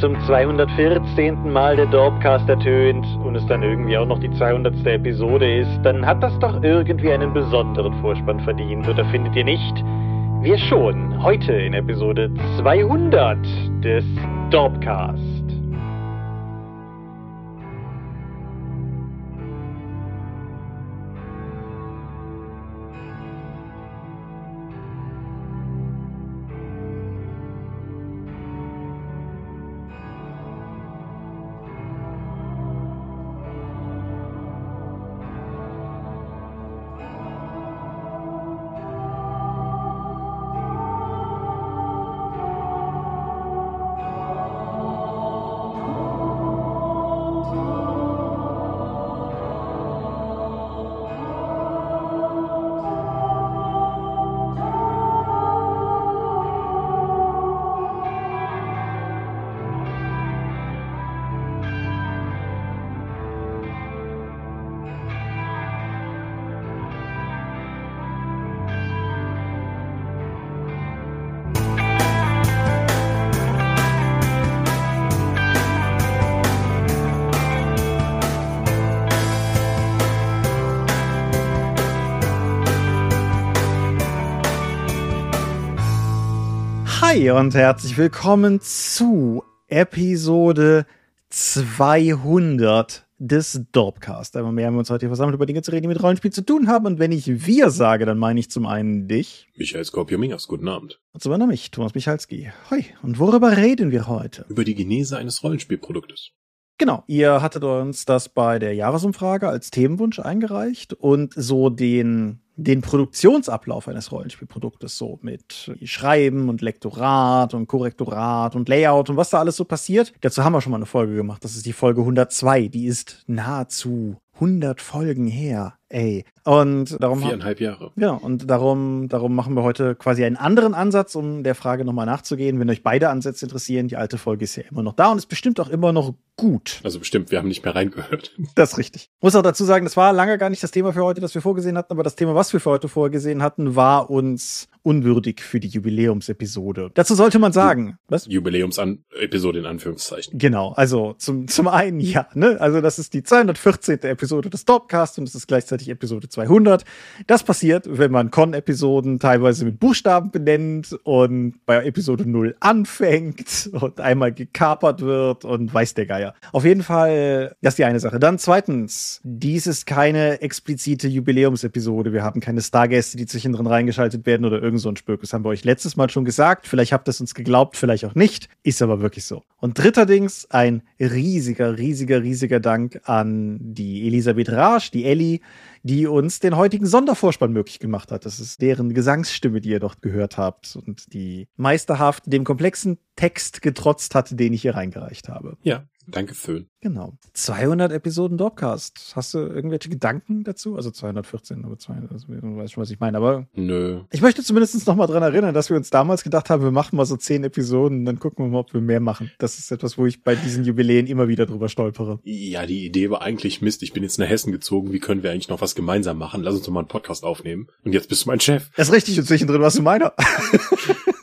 zum 214. Mal der Dorpcast ertönt und es dann irgendwie auch noch die 200. Episode ist, dann hat das doch irgendwie einen besonderen Vorspann verdient, oder findet ihr nicht? Wir schon, heute in Episode 200 des Dorpcast. Hi und herzlich willkommen zu Episode 200 des Dorpcast. Einmal mehr haben wir uns heute hier versammelt, über Dinge zu reden, die mit Rollenspiel zu tun haben. Und wenn ich wir sage, dann meine ich zum einen dich. Michael Skorpio-Mingas, guten Abend. Und zum anderen mich, Thomas Michalski. Hoi. Und worüber reden wir heute? Über die Genese eines Rollenspielproduktes. Genau, ihr hattet uns das bei der Jahresumfrage als Themenwunsch eingereicht und so den den Produktionsablauf eines Rollenspielproduktes so mit Schreiben und Lektorat und Korrektorat und Layout und was da alles so passiert. Dazu haben wir schon mal eine Folge gemacht. Das ist die Folge 102. Die ist nahezu 100 Folgen her. Ey. Und darum. Viereinhalb Jahre. Genau. Und darum, darum machen wir heute quasi einen anderen Ansatz, um der Frage nochmal nachzugehen. Wenn euch beide Ansätze interessieren, die alte Folge ist ja immer noch da und ist bestimmt auch immer noch gut. Also bestimmt, wir haben nicht mehr reingehört. Das ist richtig. Muss auch dazu sagen, das war lange gar nicht das Thema für heute, das wir vorgesehen hatten, aber das Thema, was wir für heute vorgesehen hatten, war uns unwürdig für die Jubiläumsepisode. Dazu sollte man sagen, was? Jubiläumsepisode in Anführungszeichen. Genau, also zum, zum einen ja, ne? Also das ist die 214. Episode des Topcast und es ist gleichzeitig Episode 200. Das passiert, wenn man Con-Episoden teilweise mit Buchstaben benennt und bei Episode 0 anfängt und einmal gekapert wird und weiß der Geier. Auf jeden Fall, das ist die eine Sache. Dann zweitens, dies ist keine explizite Jubiläumsepisode. Wir haben keine Stargäste, die zwischendrin reingeschaltet werden oder irgend irgend so ein Spök. Das haben wir euch letztes Mal schon gesagt. Vielleicht habt ihr es uns geglaubt, vielleicht auch nicht. Ist aber wirklich so. Und dritterdings ein riesiger, riesiger, riesiger Dank an die Elisabeth Rasch, die Ellie, die uns den heutigen Sondervorspann möglich gemacht hat. Das ist deren Gesangsstimme, die ihr dort gehört habt und die meisterhaft dem komplexen Text getrotzt hat, den ich hier reingereicht habe. Ja, danke Föhn. Genau. 200 Episoden Dropcast. Hast du irgendwelche Gedanken dazu? Also 214, aber 200, also, du weißt schon, was ich meine. Aber Nö. Ich möchte zumindest noch mal dran erinnern, dass wir uns damals gedacht haben, wir machen mal so 10 Episoden, dann gucken wir mal, ob wir mehr machen. Das ist etwas, wo ich bei diesen Jubiläen immer wieder drüber stolpere. Ja, die Idee war eigentlich Mist. Ich bin jetzt nach Hessen gezogen. Wie können wir eigentlich noch was gemeinsam machen? Lass uns doch mal einen Podcast aufnehmen. Und jetzt bist du mein Chef. Das ist richtig. Und zwischendrin warst du meiner.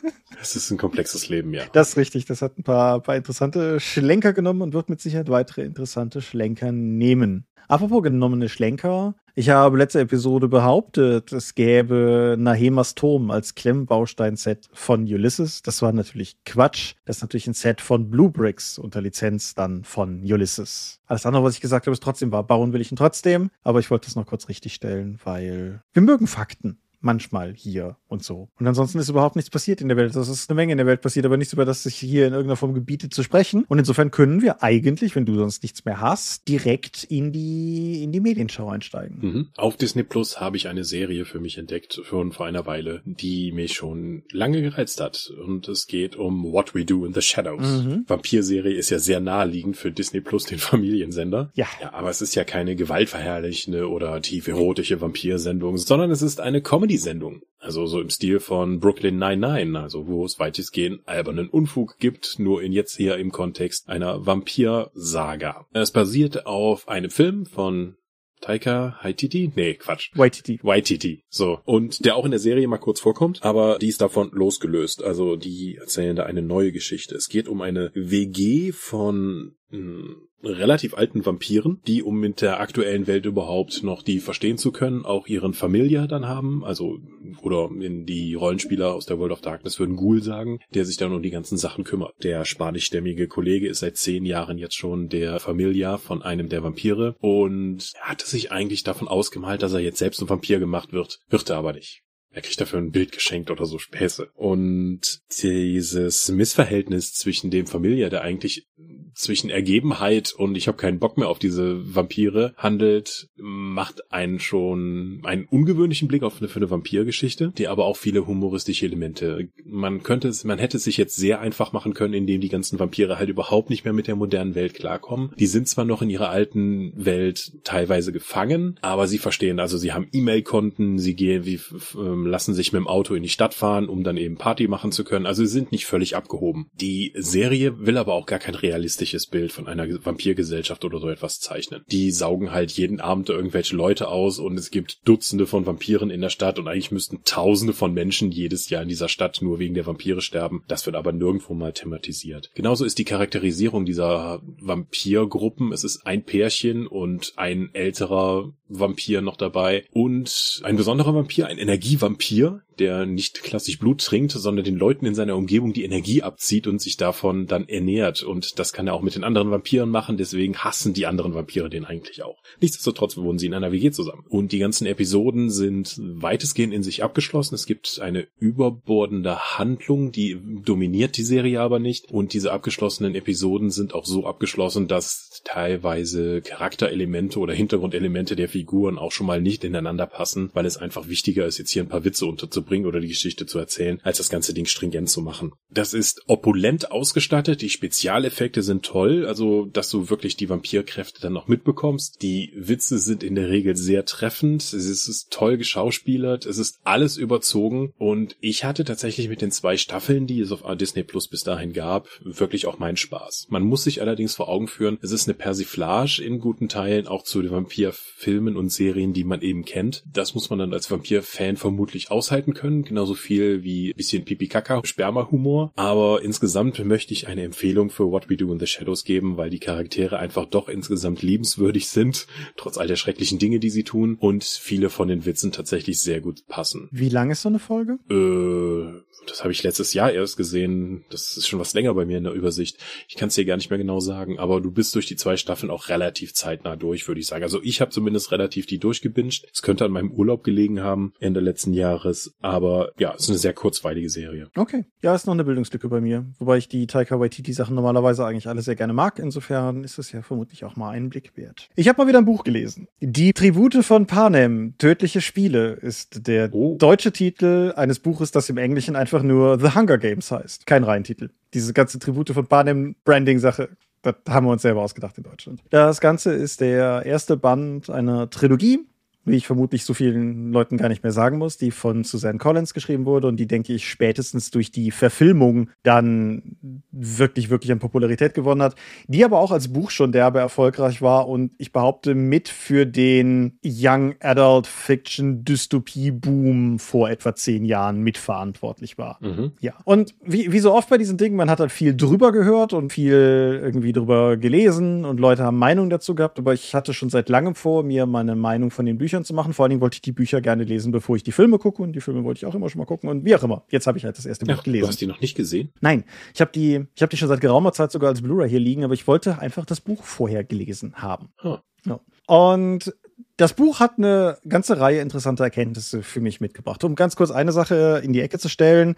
Es ist ein komplexes Leben, ja. Das ist richtig. Das hat ein paar, paar interessante Schlenker genommen und wird mit Sicherheit weitere interessante Schlenker nehmen. Apropos genommene Schlenker. Ich habe letzte Episode behauptet, es gäbe Nahemas Turm als Klemmbaustein-Set von Ulysses. Das war natürlich Quatsch. Das ist natürlich ein Set von Blue Bricks unter Lizenz dann von Ulysses. Alles andere, was ich gesagt habe, ist trotzdem wahr. Bauen will ich ihn trotzdem. Aber ich wollte das noch kurz richtig stellen, weil wir mögen Fakten manchmal hier und so. Und ansonsten ist überhaupt nichts passiert in der Welt. Das ist eine Menge in der Welt passiert, aber nichts, über das sich hier in irgendeiner Form gebietet zu sprechen. Und insofern können wir eigentlich, wenn du sonst nichts mehr hast, direkt in die, in die Medienschau einsteigen. Mhm. Auf Disney Plus habe ich eine Serie für mich entdeckt, schon vor einer Weile, die mich schon lange gereizt hat. Und es geht um What We Do in the Shadows. Mhm. Vampir-Serie ist ja sehr naheliegend für Disney Plus, den Familiensender. Ja. Ja, aber es ist ja keine gewaltverherrlichende oder tief erotische Vampirsendung, sondern es ist eine Comedy Comedy-Sendung. Also so im Stil von Brooklyn Nine-Nine, also wo es weitestgehend albernen Unfug gibt, nur in jetzt hier im Kontext einer Vampir-Saga. Es basiert auf einem Film von Taika Haititi? Nee, Quatsch. Waititi. Waititi. So. Und der auch in der Serie mal kurz vorkommt, aber die ist davon losgelöst. Also die erzählen da eine neue Geschichte. Es geht um eine WG von mh, hm, relativ alten Vampiren, die, um mit der aktuellen Welt überhaupt noch die verstehen zu können, auch ihren Familia dann haben, also, oder in die Rollenspieler aus der World of Darkness würden Ghoul sagen, der sich dann um die ganzen Sachen kümmert. Der spanischstämmige Kollege ist seit zehn Jahren jetzt schon der Familia von einem der Vampire und er hatte sich eigentlich davon ausgemalt, dass er jetzt selbst ein Vampir gemacht wird, wird er aber nicht. Er kriegt dafür ein Bild geschenkt oder so Späße. Und dieses Missverhältnis zwischen dem Familia, der eigentlich zwischen Ergebenheit und ich habe keinen Bock mehr auf diese Vampire handelt, macht einen schon einen ungewöhnlichen Blick auf eine, für eine Vampirgeschichte, die aber auch viele humoristische Elemente. Man könnte es, man hätte es sich jetzt sehr einfach machen können, indem die ganzen Vampire halt überhaupt nicht mehr mit der modernen Welt klarkommen. Die sind zwar noch in ihrer alten Welt teilweise gefangen, aber sie verstehen, also sie haben E-Mail-Konten, sie gehen wie ähm, lassen sich mit dem Auto in die Stadt fahren, um dann eben Party machen zu können. Also sie sind nicht völlig abgehoben. Die Serie will aber auch gar kein realistisches Bild von einer Vampirgesellschaft oder so etwas zeichnen. Die saugen halt jeden Abend irgendwelche Leute aus und es gibt Dutzende von Vampiren in der Stadt und eigentlich müssten Tausende von Menschen jedes Jahr in dieser Stadt nur wegen der Vampire sterben. Das wird aber nirgendwo mal thematisiert. Genauso ist die Charakterisierung dieser Vampirgruppen. Es ist ein Pärchen und ein älterer Vampir noch dabei und ein besonderer Vampir, ein Energievampir, Vampir, der nicht klassisch Blut trinkt, sondern den Leuten in seiner Umgebung die Energie abzieht und sich davon dann ernährt. Und das kann er auch mit den anderen Vampiren machen, deswegen hassen die anderen Vampire den eigentlich auch. Nichtsdestotrotz wohnen sie in einer WG zusammen. Und die ganzen Episoden sind weitestgehend in sich abgeschlossen. Es gibt eine überbordende Handlung, die dominiert die Serie aber nicht. Und diese abgeschlossenen Episoden sind auch so abgeschlossen, dass teilweise Charakterelemente oder Hintergrundelemente der Figuren auch schon mal nicht ineinander passen, weil es einfach wichtiger ist, jetzt hier ein paar Witze unterzubringen oder die Geschichte zu erzählen, als das ganze Ding stringent zu machen. Das ist opulent ausgestattet, die Spezialeffekte sind toll, also dass du wirklich die Vampirkräfte dann noch mitbekommst. Die Witze sind in der Regel sehr treffend, es ist toll geschauspielert, es ist alles überzogen und ich hatte tatsächlich mit den zwei Staffeln, die es auf Disney Plus bis dahin gab, wirklich auch meinen Spaß. Man muss sich allerdings vor Augen führen, es ist eine Persiflage in guten Teilen auch zu den Vampirfilmen Filmen und Serien, die man eben kennt. Das muss man dann als Vampir-Fan vermutlich aushalten können. Genauso viel wie bisschen Pipi-Kaka-Sperma-Humor. Aber insgesamt möchte ich eine Empfehlung für What We Do in the Shadows geben, weil die Charaktere einfach doch insgesamt liebenswürdig sind, trotz all der schrecklichen Dinge, die sie tun. Und viele von den Witzen tatsächlich sehr gut passen. Wie lang ist so eine Folge? Äh, das habe ich letztes Jahr erst gesehen. Das ist schon was länger bei mir in der Übersicht. Ich kann es dir gar nicht mehr genau sagen, aber du bist durch die zwei Staffeln auch relativ zeitnah durch, würde ich sagen. Also ich habe zumindest relativ die durchgebinged. Es könnte an meinem Urlaub gelegen haben, Ende letzten Jahres, aber ja, es ist eine sehr kurzweilige Serie. Okay. Ja, ist noch eine Bildungslücke bei mir, wobei ich die Taika Waititi Sachen normalerweise eigentlich alle sehr gerne mag. Insofern ist es ja vermutlich auch mal einen Blick wert. Ich habe mal wieder ein Buch gelesen. Die Tribute von Panem, Tödliche Spiele ist der oh. deutsche Titel eines Buches, das im Englischen einfach nur The Hunger Games heißt. Kein Reihentitel. Diese ganze Tribute von Panem Branding-Sache, das haben wir uns selber ausgedacht in Deutschland. Das Ganze ist der erste Band einer Trilogie wie ich vermutlich so vielen Leuten gar nicht mehr sagen muss, die von Suzanne Collins geschrieben wurde und die, denke ich, spätestens durch die Verfilmung dann wirklich, wirklich an Popularität gewonnen hat, die aber auch als Buch schon derbe erfolgreich war und ich behaupte mit für den Young Adult Fiction Dystopie Boom vor etwa zehn Jahren mitverantwortlich war. Mhm. Ja. Und wie, wie so oft bei diesen Dingen, man hat halt viel drüber gehört und viel irgendwie drüber gelesen und Leute haben Meinungen dazu gehabt, aber ich hatte schon seit langem vor, mir meine Meinung von den Büchern Büchern zu machen. Vor allen Dingen wollte ich die Bücher gerne lesen, bevor ich die Filme gucke. Und die Filme wollte ich auch immer schon mal gucken. Und wie auch immer. Jetzt habe ich halt das erste Buch gelesen. Du hast die noch nicht gesehen? Nein. Ich habe die, ich habe die schon seit geraumer Zeit sogar als Blu-ray hier liegen, aber ich wollte einfach das Buch vorher gelesen haben. Huh. Ja. Und das Buch hat eine ganze Reihe interessanter Erkenntnisse für mich mitgebracht. Um ganz kurz eine Sache in die Ecke zu stellen.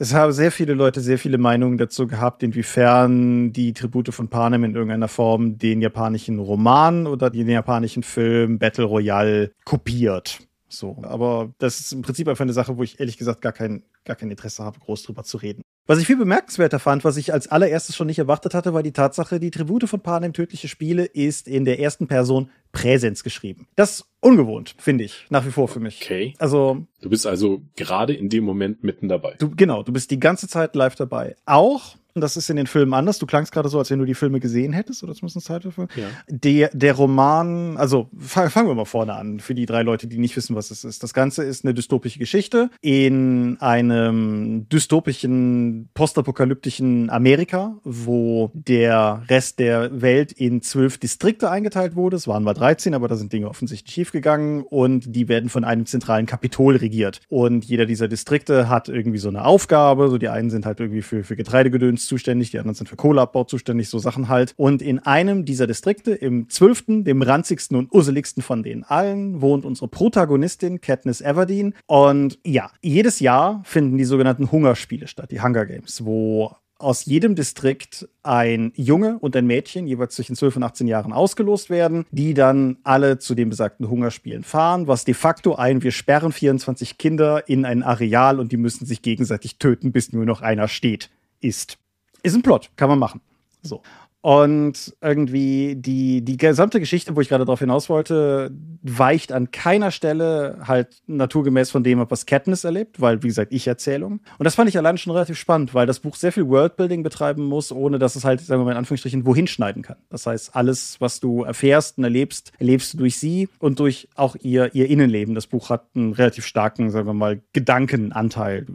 Es haben sehr viele Leute sehr viele Meinungen dazu gehabt, inwiefern die Tribute von Panem in irgendeiner Form den japanischen Roman oder den japanischen Film Battle Royale kopiert. So. Aber das ist im Prinzip einfach eine Sache, wo ich ehrlich gesagt gar kein, gar kein Interesse habe, groß drüber zu reden. Was ich viel bemerkenswerter fand, was ich als allererstes schon nicht erwartet hatte, war die Tatsache, die Tribute von Panem Tödliche Spiele ist in der ersten Person Präsens geschrieben. Das ungewohnt, finde ich, nach wie vor für mich. Okay. Also. Du bist also gerade in dem Moment mitten dabei. Du, genau, du bist die ganze Zeit live dabei. Auch das ist in den Filmen anders. Du klangst gerade so, als wenn du die Filme gesehen hättest, oder zumindest Zeit dafür. Ja. Der, der Roman, also fangen wir mal vorne an, für die drei Leute, die nicht wissen, was es ist. Das Ganze ist eine dystopische Geschichte in einem dystopischen, postapokalyptischen Amerika, wo der Rest der Welt in zwölf Distrikte eingeteilt wurde. Es waren mal 13, aber da sind Dinge offensichtlich schiefgegangen und die werden von einem zentralen Kapitol regiert. Und jeder dieser Distrikte hat irgendwie so eine Aufgabe. So die einen sind halt irgendwie für, für Getreidegedöns zuständig, die anderen sind für Kohleabbau zuständig, so Sachen halt. Und in einem dieser Distrikte, im zwölften, dem ranzigsten und usseligsten von denen allen, wohnt unsere Protagonistin Katniss Everdeen. Und ja, jedes Jahr finden die sogenannten Hungerspiele statt, die Hunger Games, wo aus jedem Distrikt ein Junge und ein Mädchen, jeweils zwischen 12 und 18 Jahren, ausgelost werden, die dann alle zu den besagten Hungerspielen fahren, was de facto ein, wir sperren 24 Kinder in ein Areal und die müssen sich gegenseitig töten, bis nur noch einer steht, ist. Ist ein Plot, kann man machen. So. Und irgendwie die, die gesamte Geschichte, wo ich gerade darauf hinaus wollte, weicht an keiner Stelle halt naturgemäß von dem was Katniss erlebt, weil, wie gesagt, ich Erzählung. Und das fand ich allein schon relativ spannend, weil das Buch sehr viel Worldbuilding betreiben muss, ohne dass es halt, sagen wir mal in Anführungsstrichen, wohin schneiden kann. Das heißt, alles, was du erfährst und erlebst, erlebst du durch sie und durch auch ihr, ihr Innenleben. Das Buch hat einen relativ starken, sagen wir mal, Gedankenanteil.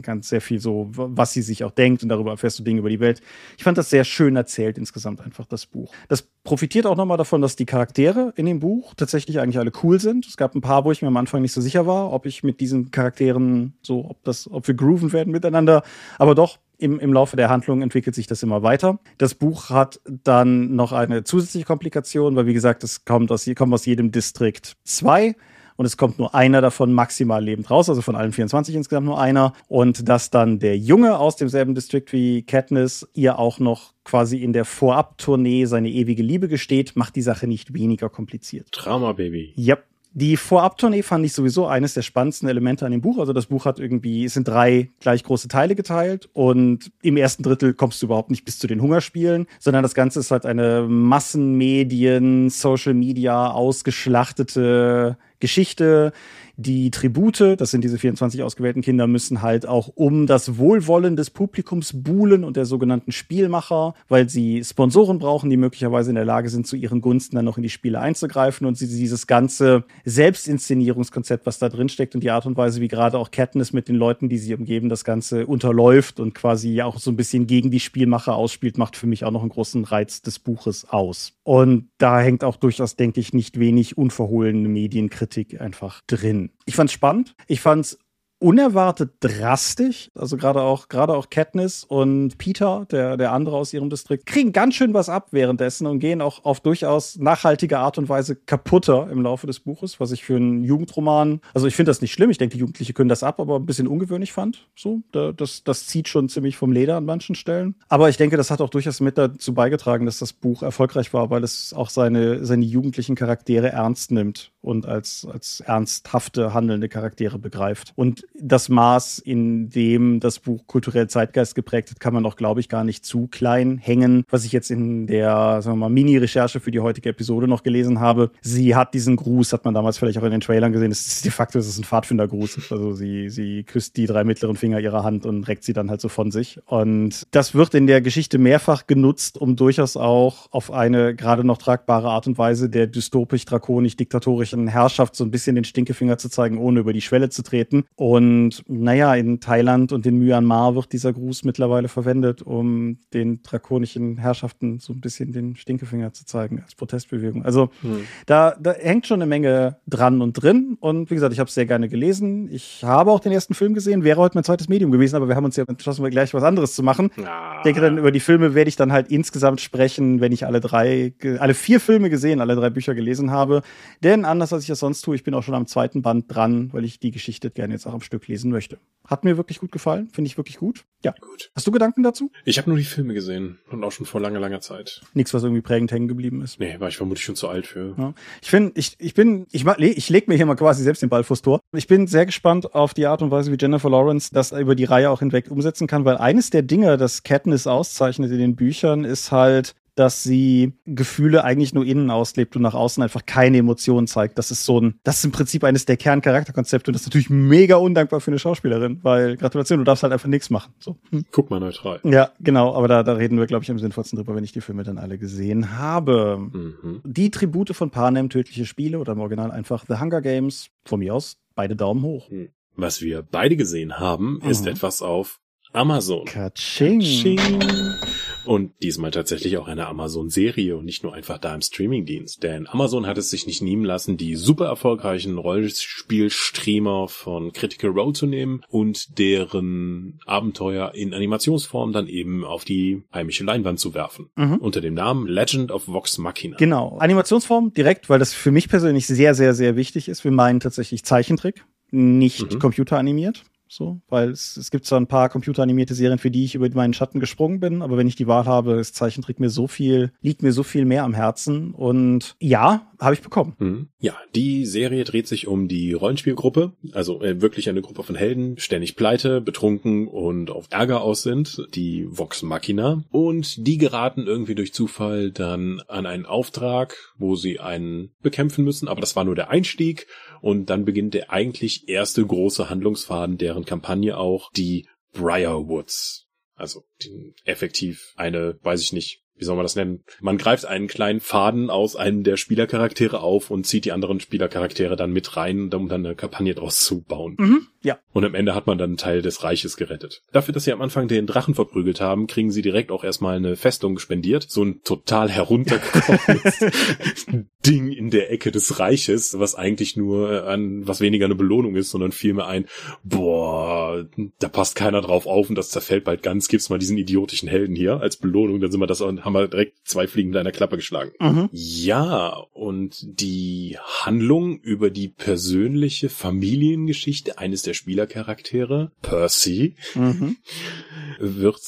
Ganz sehr viel so, was sie sich auch denkt und darüber erfährst du Dinge über die Welt. Ich fand das sehr schön erzählt insgesamt einfach das Buch. Das profitiert auch nochmal davon, dass die Charaktere in dem Buch tatsächlich eigentlich alle cool sind. Es gab ein paar, wo ich mir am Anfang nicht so sicher war, ob ich mit diesen Charakteren so, ob das, ob wir grooven werden miteinander. Aber doch, im, im Laufe der Handlung entwickelt sich das immer weiter. Das Buch hat dann noch eine zusätzliche Komplikation, weil wie gesagt, es kommt aus, kommt aus jedem Distrikt zwei und es kommt nur einer davon maximal lebend raus, also von allen 24 insgesamt nur einer. Und dass dann der Junge aus demselben Distrikt wie Katniss ihr auch noch quasi in der Vorab-Tournee seine ewige Liebe gesteht, macht die Sache nicht weniger kompliziert. Drama, Baby. Yep. Die Vorab-Tournee fand ich sowieso eines der spannendsten Elemente an dem Buch. Also das Buch hat irgendwie, es sind drei gleich große Teile geteilt und im ersten Drittel kommst du überhaupt nicht bis zu den Hungerspielen, sondern das Ganze ist halt eine Massenmedien, Social Media ausgeschlachtete Geschichte, die Tribute, das sind diese 24 ausgewählten Kinder, müssen halt auch um das Wohlwollen des Publikums buhlen und der sogenannten Spielmacher, weil sie Sponsoren brauchen, die möglicherweise in der Lage sind, zu ihren Gunsten dann noch in die Spiele einzugreifen und sie dieses ganze Selbstinszenierungskonzept, was da drin steckt und die Art und Weise, wie gerade auch Katniss mit den Leuten, die sie umgeben, das Ganze unterläuft und quasi auch so ein bisschen gegen die Spielmacher ausspielt, macht für mich auch noch einen großen Reiz des Buches aus. Und da hängt auch durchaus, denke ich, nicht wenig unverhohlene Medienkritik einfach drin. Ich fand's spannend. Ich fand's unerwartet drastisch. Also gerade auch, gerade auch Katniss und Peter, der, der andere aus ihrem Distrikt, kriegen ganz schön was ab währenddessen und gehen auch auf durchaus nachhaltige Art und Weise kaputter im Laufe des Buches, was ich für einen Jugendroman, also ich finde das nicht schlimm. Ich denke, die Jugendlichen können das ab, aber ein bisschen ungewöhnlich fand. So, das, das zieht schon ziemlich vom Leder an manchen Stellen. Aber ich denke, das hat auch durchaus mit dazu beigetragen, dass das Buch erfolgreich war, weil es auch seine, seine jugendlichen Charaktere ernst nimmt und als, als ernsthafte, handelnde Charaktere begreift. Und das Maß, in dem das Buch kulturell Zeitgeist geprägt hat, kann man auch, glaube ich, gar nicht zu klein hängen. Was ich jetzt in der, sagen wir mal, Mini-Recherche für die heutige Episode noch gelesen habe, sie hat diesen Gruß, hat man damals vielleicht auch in den Trailern gesehen, das ist de facto das ist ein Pfadfindergruß. Also sie, sie küsst die drei mittleren Finger ihrer Hand und reckt sie dann halt so von sich. Und das wird in der Geschichte mehrfach genutzt, um durchaus auch auf eine gerade noch tragbare Art und Weise der dystopisch-drakonisch-diktatorischen Herrschaft so ein bisschen den Stinkefinger zu zeigen, ohne über die Schwelle zu treten. Und und naja, in Thailand und in Myanmar wird dieser Gruß mittlerweile verwendet, um den drakonischen Herrschaften so ein bisschen den Stinkefinger zu zeigen als Protestbewegung. Also hm. da, da hängt schon eine Menge dran und drin. Und wie gesagt, ich habe es sehr gerne gelesen. Ich habe auch den ersten Film gesehen, wäre heute mein zweites Medium gewesen, aber wir haben uns ja entschlossen, gleich was anderes zu machen. Ah. Ich denke dann über die Filme werde ich dann halt insgesamt sprechen, wenn ich alle drei, alle vier Filme gesehen, alle drei Bücher gelesen habe. Denn anders als ich das sonst tue, ich bin auch schon am zweiten Band dran, weil ich die Geschichte gerne jetzt auch am Stück Stück lesen möchte. Hat mir wirklich gut gefallen, finde ich wirklich gut. Ja. Gut. Hast du Gedanken dazu? Ich habe nur die Filme gesehen und auch schon vor langer, langer Zeit. Nichts, was irgendwie prägend hängen geblieben ist. Nee, war ich vermutlich schon zu alt für. Ja. Ich finde, ich, ich bin, ich, ich leg mir hier mal quasi selbst den Ball vors Tor. Ich bin sehr gespannt auf die Art und Weise, wie Jennifer Lawrence das über die Reihe auch hinweg umsetzen kann, weil eines der Dinge, das Katniss auszeichnet in den Büchern, ist halt, dass sie Gefühle eigentlich nur innen auslebt und nach außen einfach keine Emotionen zeigt. Das ist so ein, das ist im Prinzip eines der Kerncharakterkonzepte und das ist natürlich mega undankbar für eine Schauspielerin, weil Gratulation, du darfst halt einfach nichts machen. So. Hm. Guck mal neutral. Ja, genau, aber da, da reden wir, glaube ich, am sinnvollsten drüber, wenn ich die Filme dann alle gesehen habe. Mhm. Die Tribute von Panem, tödliche Spiele oder im Original einfach The Hunger Games, von mir aus beide Daumen hoch. Hm. Was wir beide gesehen haben, ist mhm. etwas auf Amazon. Katsching. Katsching. Und diesmal tatsächlich auch eine Amazon-Serie und nicht nur einfach da im Streamingdienst. Denn Amazon hat es sich nicht nehmen lassen, die super erfolgreichen Rollenspielstreamer von Critical Role zu nehmen und deren Abenteuer in Animationsform dann eben auf die heimische Leinwand zu werfen. Mhm. Unter dem Namen Legend of Vox Machina. Genau. Animationsform direkt, weil das für mich persönlich sehr, sehr, sehr wichtig ist. Wir meinen tatsächlich Zeichentrick, nicht mhm. computeranimiert. So, weil es, es gibt zwar ein paar computeranimierte Serien, für die ich über meinen Schatten gesprungen bin, aber wenn ich die Wahl habe, ist Zeichentrick mir so viel, liegt mir so viel mehr am Herzen. Und ja, habe ich bekommen. Mhm. Ja, die Serie dreht sich um die Rollenspielgruppe, also äh, wirklich eine Gruppe von Helden, ständig pleite, betrunken und auf Ärger aus sind, die Vox Machina. Und die geraten irgendwie durch Zufall dann an einen Auftrag, wo sie einen bekämpfen müssen, aber das war nur der Einstieg. Und dann beginnt der eigentlich erste große Handlungsfaden deren Kampagne auch, die Briarwoods. Also die, effektiv eine, weiß ich nicht, wie soll man das nennen? Man greift einen kleinen Faden aus einem der Spielercharaktere auf und zieht die anderen Spielercharaktere dann mit rein, um dann eine Kampagne draus zu bauen. Mhm, ja. Und am Ende hat man dann einen Teil des Reiches gerettet. Dafür, dass sie am Anfang den Drachen verprügelt haben, kriegen sie direkt auch erstmal eine Festung spendiert. So ein total heruntergekommenes Ding in der Ecke des Reiches, was eigentlich nur an, was weniger eine Belohnung ist, sondern vielmehr ein, boah, da passt keiner drauf auf und das zerfällt bald ganz, gibt's mal diesen idiotischen Helden hier als Belohnung, dann sind wir das haben wir direkt zwei Fliegen mit einer Klappe geschlagen. Mhm. Ja, und die Handlung über die persönliche Familiengeschichte eines der Spielercharaktere, Percy, mhm. wird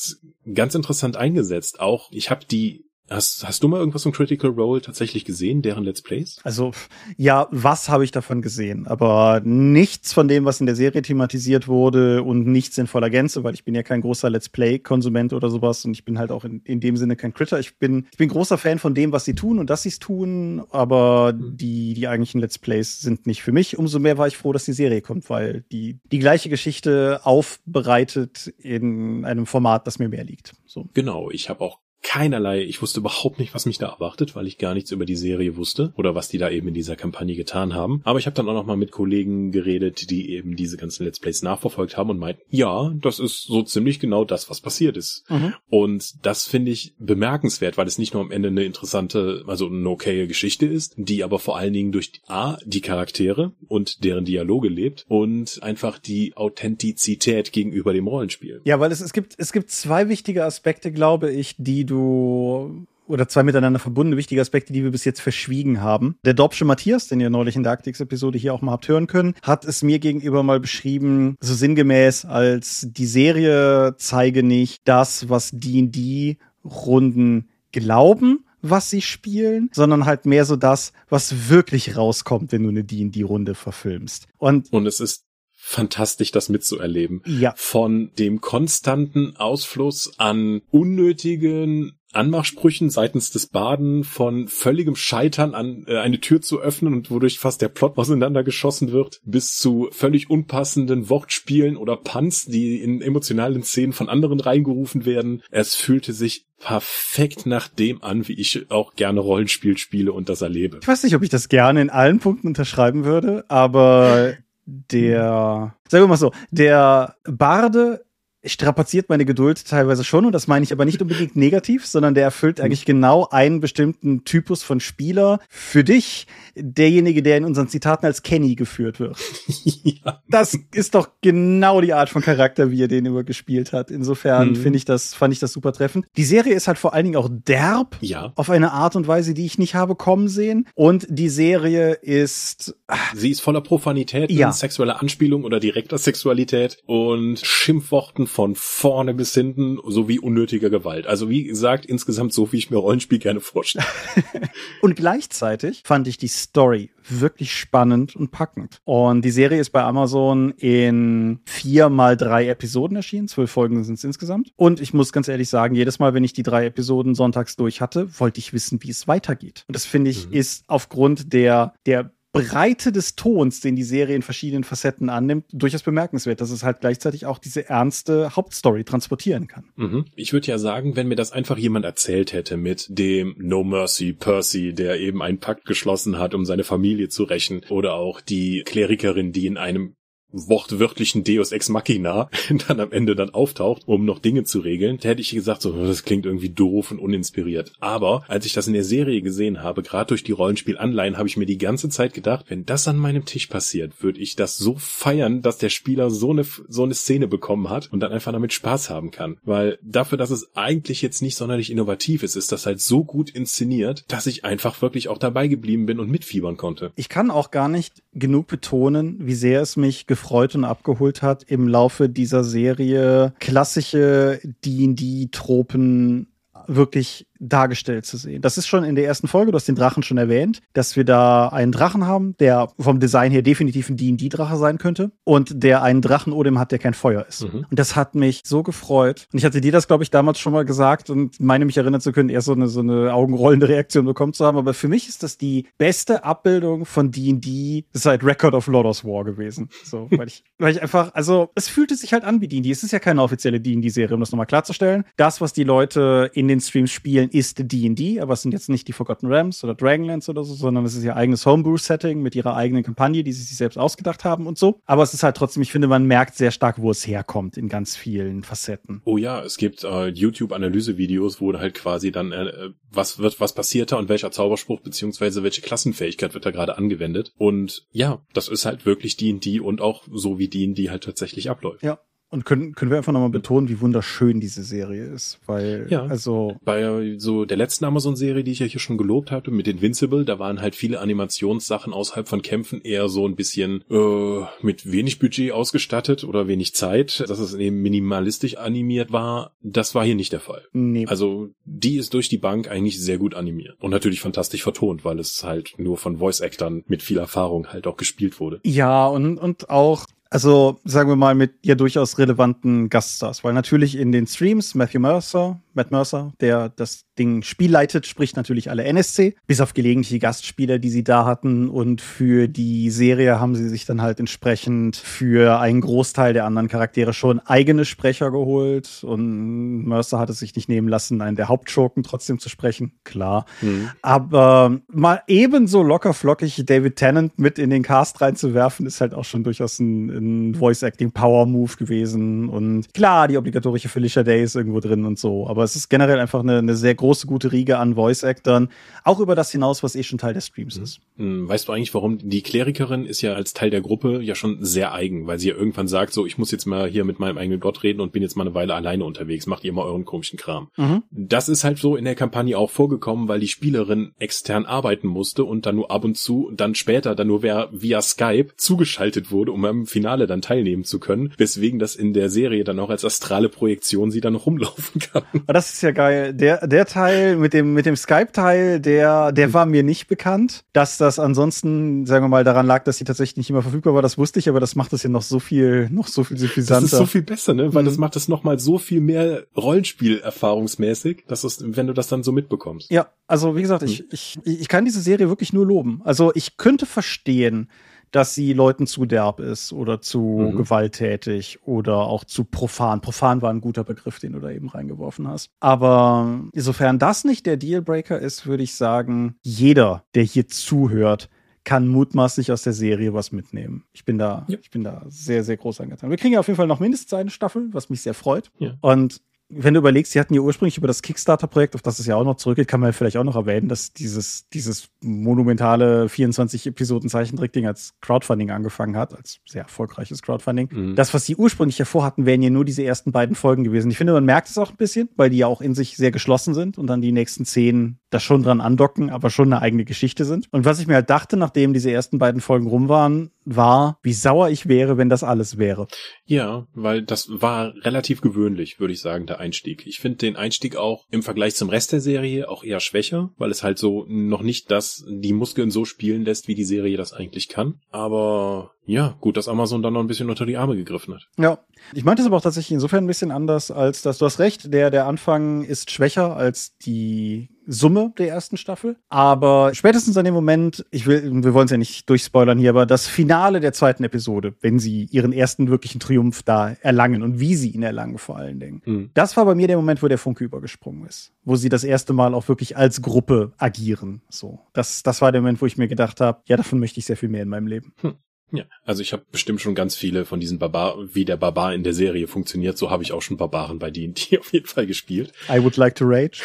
ganz interessant eingesetzt. Auch ich habe die Hast, hast du mal irgendwas von Critical Role tatsächlich gesehen, deren Let's Plays? Also, ja, was habe ich davon gesehen? Aber nichts von dem, was in der Serie thematisiert wurde und nichts in voller Gänze, weil ich bin ja kein großer Let's Play-Konsument oder sowas und ich bin halt auch in, in dem Sinne kein Critter. Ich bin, ich bin großer Fan von dem, was sie tun und dass sie es tun, aber mhm. die, die eigentlichen Let's Plays sind nicht für mich. Umso mehr war ich froh, dass die Serie kommt, weil die, die gleiche Geschichte aufbereitet in einem Format, das mir mehr liegt. So. Genau, ich habe auch keinerlei, ich wusste überhaupt nicht, was mich da erwartet, weil ich gar nichts über die Serie wusste oder was die da eben in dieser Kampagne getan haben. Aber ich habe dann auch noch mal mit Kollegen geredet, die eben diese ganzen Let's Plays nachverfolgt haben und meinten, ja, das ist so ziemlich genau das, was passiert ist. Mhm. Und das finde ich bemerkenswert, weil es nicht nur am Ende eine interessante, also eine okaye Geschichte ist, die aber vor allen Dingen durch A, die Charaktere und deren Dialoge lebt und einfach die Authentizität gegenüber dem Rollenspiel. Ja, weil es, es gibt, es gibt zwei wichtige Aspekte, glaube ich, die du oder zwei miteinander verbundene wichtige Aspekte, die wir bis jetzt verschwiegen haben. Der Dorpsche Matthias, den ihr neulich in der Arctics-Episode hier auch mal habt hören können, hat es mir gegenüber mal beschrieben, so sinngemäß, als die Serie zeige nicht das, was D&D-Runden glauben, was sie spielen, sondern halt mehr so das, was wirklich rauskommt, wenn du eine D&D-Runde verfilmst. Und, und es ist fantastisch, das mitzuerleben. Ja. Von dem konstanten Ausfluss an unnötigen Anmachsprüchen seitens des Baden von völligem Scheitern an äh, eine Tür zu öffnen und wodurch fast der Plot auseinandergeschossen wird, bis zu völlig unpassenden Wortspielen oder Punts, die in emotionalen Szenen von anderen reingerufen werden. Es fühlte sich perfekt nach dem an, wie ich auch gerne Rollenspiel spiele und das erlebe. Ich weiß nicht, ob ich das gerne in allen Punkten unterschreiben würde, aber der, sagen wir mal so, der Barde strapaziert meine Geduld teilweise schon und das meine ich aber nicht unbedingt negativ, sondern der erfüllt eigentlich genau einen bestimmten Typus von Spieler. Für dich derjenige, der in unseren Zitaten als Kenny geführt wird. ja. Das ist doch genau die Art von Charakter, wie er den immer gespielt hat. Insofern mhm. finde ich das, fand ich das super treffend. Die Serie ist halt vor allen Dingen auch derb. Ja. Auf eine Art und Weise, die ich nicht habe kommen sehen. Und die Serie ist. Sie ist voller Profanität, ja. sexueller Anspielung oder direkter Sexualität und Schimpfworten von vorne bis hinten sowie unnötiger Gewalt. Also wie gesagt, insgesamt so, wie ich mir Rollenspiel gerne vorstelle. und gleichzeitig fand ich die Story wirklich spannend und packend. Und die Serie ist bei Amazon in vier mal drei Episoden erschienen. Zwölf Folgen sind es insgesamt. Und ich muss ganz ehrlich sagen, jedes Mal, wenn ich die drei Episoden sonntags durch hatte, wollte ich wissen, wie es weitergeht. Und das finde ich, mhm. ist aufgrund der, der Breite des Tons, den die Serie in verschiedenen Facetten annimmt, durchaus bemerkenswert, dass es halt gleichzeitig auch diese ernste Hauptstory transportieren kann. Mhm. Ich würde ja sagen, wenn mir das einfach jemand erzählt hätte mit dem No Mercy Percy, der eben einen Pakt geschlossen hat, um seine Familie zu rächen, oder auch die Klerikerin, die in einem wortwörtlichen Deus Ex Machina dann am Ende dann auftaucht, um noch Dinge zu regeln, hätte ich gesagt, so, das klingt irgendwie doof und uninspiriert. Aber als ich das in der Serie gesehen habe, gerade durch die Rollenspielanleihen, habe ich mir die ganze Zeit gedacht, wenn das an meinem Tisch passiert, würde ich das so feiern, dass der Spieler so eine, so eine Szene bekommen hat und dann einfach damit Spaß haben kann. Weil dafür, dass es eigentlich jetzt nicht sonderlich innovativ ist, ist das halt so gut inszeniert, dass ich einfach wirklich auch dabei geblieben bin und mitfiebern konnte. Ich kann auch gar nicht genug betonen, wie sehr es mich gefreut und abgeholt hat, im Laufe dieser Serie. Klassische D&D-Tropen wirklich dargestellt zu sehen. Das ist schon in der ersten Folge, du hast den Drachen schon erwähnt, dass wir da einen Drachen haben, der vom Design her definitiv ein D&D-Drache sein könnte und der einen Drachen Odem hat, der kein Feuer ist. Mhm. Und das hat mich so gefreut. Und ich hatte dir das, glaube ich, damals schon mal gesagt und meine mich erinnern zu können, erst so eine, so eine augenrollende Reaktion bekommen zu haben. Aber für mich ist das die beste Abbildung von D&D seit Record of Lord's War gewesen. So, weil ich, weil ich einfach, also es fühlte sich halt an wie D&D. Es ist ja keine offizielle D&D-Serie, um das nochmal klarzustellen. Das, was die Leute in den Streams spielen, spielen, ist D&D, aber es sind jetzt nicht die Forgotten Realms oder Dragonlance oder so, sondern es ist ihr eigenes Homebrew-Setting mit ihrer eigenen Kampagne, die sie sich selbst ausgedacht haben und so. Aber es ist halt trotzdem, ich finde, man merkt sehr stark, wo es herkommt in ganz vielen Facetten. Oh ja, es gibt äh, YouTube-Analyse-Videos, wo halt quasi dann äh, was wird, was passiert da und welcher Zauberspruch beziehungsweise welche Klassenfähigkeit wird da gerade angewendet. Und ja, das ist halt wirklich D&D und auch so wie D&D halt tatsächlich abläuft. Ja, und können, können wir einfach nochmal betonen, wie wunderschön diese Serie ist, weil, ja, also. Bei so der letzten Amazon-Serie, die ich ja hier schon gelobt hatte, mit Invincible, da waren halt viele Animationssachen außerhalb von Kämpfen eher so ein bisschen, äh, mit wenig Budget ausgestattet oder wenig Zeit, dass es eben minimalistisch animiert war. Das war hier nicht der Fall. Nee. Also, die ist durch die Bank eigentlich sehr gut animiert. Und natürlich fantastisch vertont, weil es halt nur von Voice-Actern mit viel Erfahrung halt auch gespielt wurde. Ja, und, und auch also sagen wir mal mit ja durchaus relevanten Gaststars, weil natürlich in den Streams Matthew Mercer, Matt Mercer, der das Ding spielleitet, spricht natürlich alle NSC, bis auf gelegentliche Gastspieler, die sie da hatten. Und für die Serie haben sie sich dann halt entsprechend für einen Großteil der anderen Charaktere schon eigene Sprecher geholt. Und Mercer hat es sich nicht nehmen lassen, einen der Hauptschurken trotzdem zu sprechen, klar. Mhm. Aber mal ebenso locker flockig David Tennant mit in den Cast reinzuwerfen, ist halt auch schon durchaus ein, ein Voice-Acting-Power-Move gewesen. Und klar, die obligatorische Felicia Day ist irgendwo drin und so. Aber es ist generell einfach eine, eine sehr große, gute Riege an Voice-Actern. Auch über das hinaus, was eh schon Teil des Streams mhm. ist. Hm, weißt du eigentlich, warum die Klerikerin ist ja als Teil der Gruppe ja schon sehr eigen, weil sie ja irgendwann sagt, so, ich muss jetzt mal hier mit meinem eigenen Gott reden und bin jetzt mal eine Weile alleine unterwegs, macht ihr mal euren komischen Kram. Mhm. Das ist halt so in der Kampagne auch vorgekommen, weil die Spielerin extern arbeiten musste und dann nur ab und zu, dann später dann nur wer via Skype zugeschaltet wurde, um am Finale dann teilnehmen zu können, weswegen das in der Serie dann auch als astrale Projektion sie dann noch rumlaufen kann. Aber das ist ja geil. Der, der Teil mit dem, mit dem Skype-Teil, der, der war mir nicht bekannt. Dass das ansonsten, sagen wir mal, daran lag, dass sie tatsächlich nicht immer verfügbar war, das wusste ich, aber das macht es ja noch so viel, noch so viel suffisanter. Das ist so viel besser, ne? Weil mhm. das macht es noch mal so viel mehr Rollenspiel erfahrungsmäßig, dass es, wenn du das dann so mitbekommst. Ja, also wie gesagt, ich, mhm. ich, ich kann diese Serie wirklich nur loben. Also ich könnte verstehen, dass sie Leuten zu derb ist oder zu mhm. gewalttätig oder auch zu profan. Profan war ein guter Begriff, den du da eben reingeworfen hast. Aber insofern das nicht der Dealbreaker ist, würde ich sagen, jeder, der hier zuhört, kann mutmaßlich aus der Serie was mitnehmen. Ich bin da, ja. ich bin da sehr, sehr groß angetan. Wir kriegen ja auf jeden Fall noch mindestens eine Staffel, was mich sehr freut. Ja. Und wenn du überlegst, sie hatten ja ursprünglich über das Kickstarter-Projekt, auf das es ja auch noch zurückgeht, kann man vielleicht auch noch erwähnen, dass dieses, dieses monumentale 24 Episoden Zeichentrickding als Crowdfunding angefangen hat, als sehr erfolgreiches Crowdfunding. Mhm. Das, was sie ursprünglich davor hatten, wären ja nur diese ersten beiden Folgen gewesen. Ich finde, man merkt es auch ein bisschen, weil die ja auch in sich sehr geschlossen sind und dann die nächsten zehn da schon dran andocken, aber schon eine eigene Geschichte sind. Und was ich mir halt dachte, nachdem diese ersten beiden Folgen rum waren, war, wie sauer ich wäre, wenn das alles wäre. Ja, weil das war relativ gewöhnlich, würde ich sagen, der Einstieg. Ich finde den Einstieg auch im Vergleich zum Rest der Serie auch eher schwächer, weil es halt so noch nicht das, die Muskeln so spielen lässt, wie die Serie das eigentlich kann. Aber ja, gut, dass Amazon dann noch ein bisschen unter die Arme gegriffen hat. Ja. Ich meinte es aber auch tatsächlich insofern ein bisschen anders, als dass du hast recht, der, der Anfang ist schwächer als die Summe der ersten Staffel. Aber spätestens an dem Moment, ich will, wir wollen es ja nicht durchspoilern hier, aber das Finale der zweiten Episode, wenn sie ihren ersten wirklichen Triumph da erlangen und wie sie ihn erlangen vor allen Dingen. Mhm. Das war bei mir der Moment, wo der Funke übergesprungen ist. Wo sie das erste Mal auch wirklich als Gruppe agieren. So. Das, das war der Moment, wo ich mir gedacht habe, ja, davon möchte ich sehr viel mehr in meinem Leben. Hm. Ja, also ich habe bestimmt schon ganz viele von diesen Barbar, wie der Barbar in der Serie funktioniert, so habe ich auch schon Barbaren bei D&D auf jeden Fall gespielt. I would like to rage.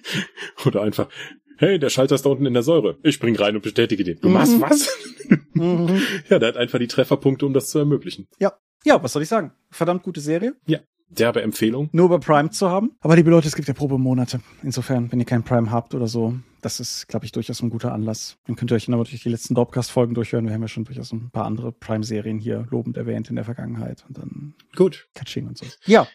Oder einfach, hey, der Schalter ist da unten in der Säure. Ich spring rein und bestätige den. Du machst mhm. was? Mhm. ja, der hat einfach die Trefferpunkte, um das zu ermöglichen. Ja. Ja, was soll ich sagen? Verdammt gute Serie. Ja. Derbe Empfehlung. Nur bei Prime zu haben. Aber liebe Leute, es gibt ja Probemonate. Insofern, wenn ihr kein Prime habt oder so, das ist, glaube ich, durchaus ein guter Anlass. Dann könnt ihr euch natürlich die letzten Dorpcast-Folgen durchhören. Wir haben ja schon durchaus ein paar andere Prime-Serien hier lobend erwähnt in der Vergangenheit. Und dann gut. Katsching und so. Ja.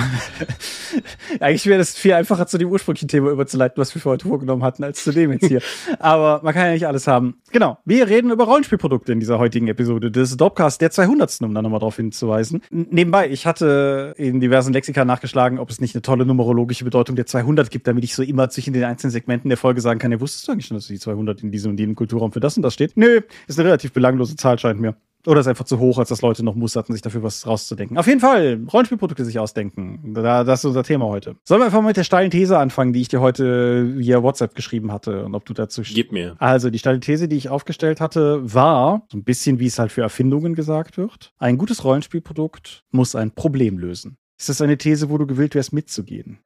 Eigentlich wäre das viel einfacher zu dem ursprünglichen Thema überzuleiten, was wir für heute vorgenommen hatten, als zu dem jetzt hier. Aber man kann ja nicht alles haben. Genau. Wir reden über Rollenspielprodukte in dieser heutigen Episode des Dorpcast der 200. um da nochmal drauf hinzuweisen. Nebenbei, ich hatte in diversen Lexika nachgeschlagen, ob es nicht eine tolle numerologische Bedeutung der 200 gibt, damit ich so immer zwischen den einzelnen Segmenten der Folge sagen kann, ja, wusstest du eigentlich schon, dass die 200 in diesem und jenem Kulturraum für das und das steht? Nö, ist eine relativ belanglose Zahl, scheint mir. Oder ist einfach zu hoch, als dass Leute noch Muster hatten, sich dafür was rauszudenken. Auf jeden Fall, Rollenspielprodukte sich ausdenken. Da, das ist unser Thema heute. Sollen wir einfach mal mit der steilen These anfangen, die ich dir heute via WhatsApp geschrieben hatte und ob du dazu Gib mir. Also, die steile These, die ich aufgestellt hatte, war, so ein bisschen wie es halt für Erfindungen gesagt wird, ein gutes Rollenspielprodukt muss ein Problem lösen. Ist das eine These, wo du gewillt wärst, mitzugehen?